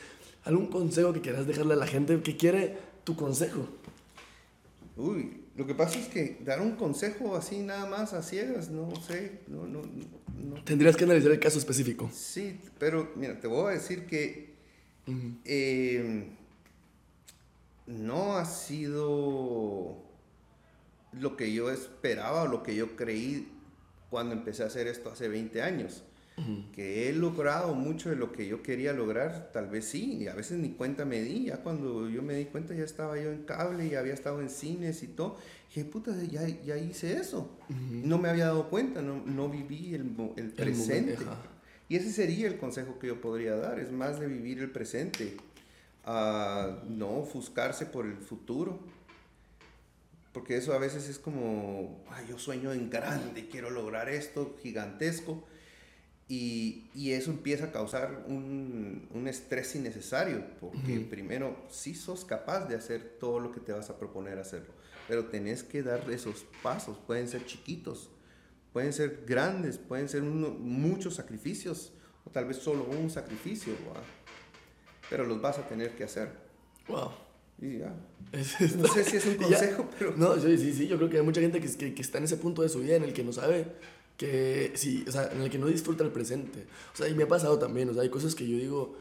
¿Algún consejo que quieras dejarle a la gente que quiere tu consejo? Uy, lo que pasa es que dar un consejo así nada más a ciegas, no sé, no, no, no. Tendrías que analizar el caso específico. Sí, pero mira, te voy a decir que eh, no ha sido lo que yo esperaba o lo que yo creí cuando empecé a hacer esto hace 20 años. Que he logrado mucho de lo que yo quería lograr, tal vez sí, y a veces ni cuenta me di. Ya cuando yo me di cuenta, ya estaba yo en cable y había estado en cines y todo. Y dije, puta, ya, ya hice eso. No me había dado cuenta, no, no viví el, el presente. ajá. Y ese sería el consejo que yo podría dar, es más de vivir el presente, a no ofuscarse por el futuro. Porque eso a veces es como, "Ay, yo sueño en grande, quiero lograr esto gigantesco. Y, y eso empieza a causar un, un estrés innecesario, porque primero, sí sos capaz de hacer todo lo que te vas a proponer hacerlo, pero tenés que dar esos pasos, pueden ser chiquitos, pueden ser grandes, pueden ser uno- muchos sacrificios, o tal vez solo un sacrificio, ¿va? pero los vas a tener que hacer. Wow. Y ya. Es- No sé si es un Y ya- consejo, pero... No, sí, sí, sí. Yo creo que hay mucha gente que, que, que está en ese punto de su vida en el que no sabe que sí, o sea, en el que no disfruta el presente. O sea, y me ha pasado también, o sea, hay cosas que yo digo,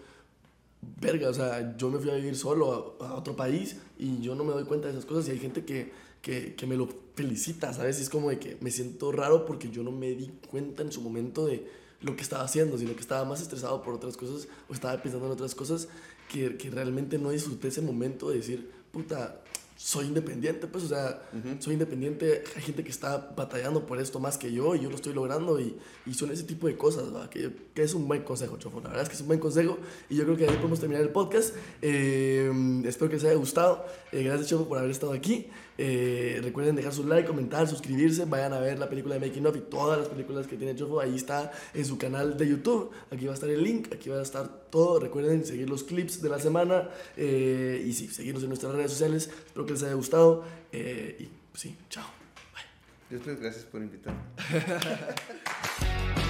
verga, o sea, yo me fui a vivir solo a, a otro país y yo no me doy cuenta de esas cosas y hay gente que, que, que me lo felicita, ¿sabes? Y es como de que me siento raro porque yo no me di cuenta en su momento de lo que estaba haciendo, sino que estaba más estresado por otras cosas o estaba pensando en otras cosas que, que realmente no disfruté ese momento de decir, puta, soy independiente, pues, o sea, soy independiente, hay gente que está batallando por esto más que yo y yo lo estoy logrando y, y son ese tipo de cosas, ¿va? Que, que, es un buen consejo, Chofo, la verdad es que es un buen consejo y yo creo que ahí podemos terminar el podcast. Eh, espero que les haya gustado, eh, gracias Chofo por haber estado aquí, eh, recuerden dejar su like, comentar, suscribirse, vayan a ver la película de Making Of y todas las películas que tiene Chofo, ahí está en su canal de YouTube, aquí va a estar el link, aquí va a estar todo, recuerden seguir los clips de la semana y sí, seguirnos en nuestras redes sociales, espero que les haya gustado. Eh, y sí, chao. Bye. Después, gracias por invitarme.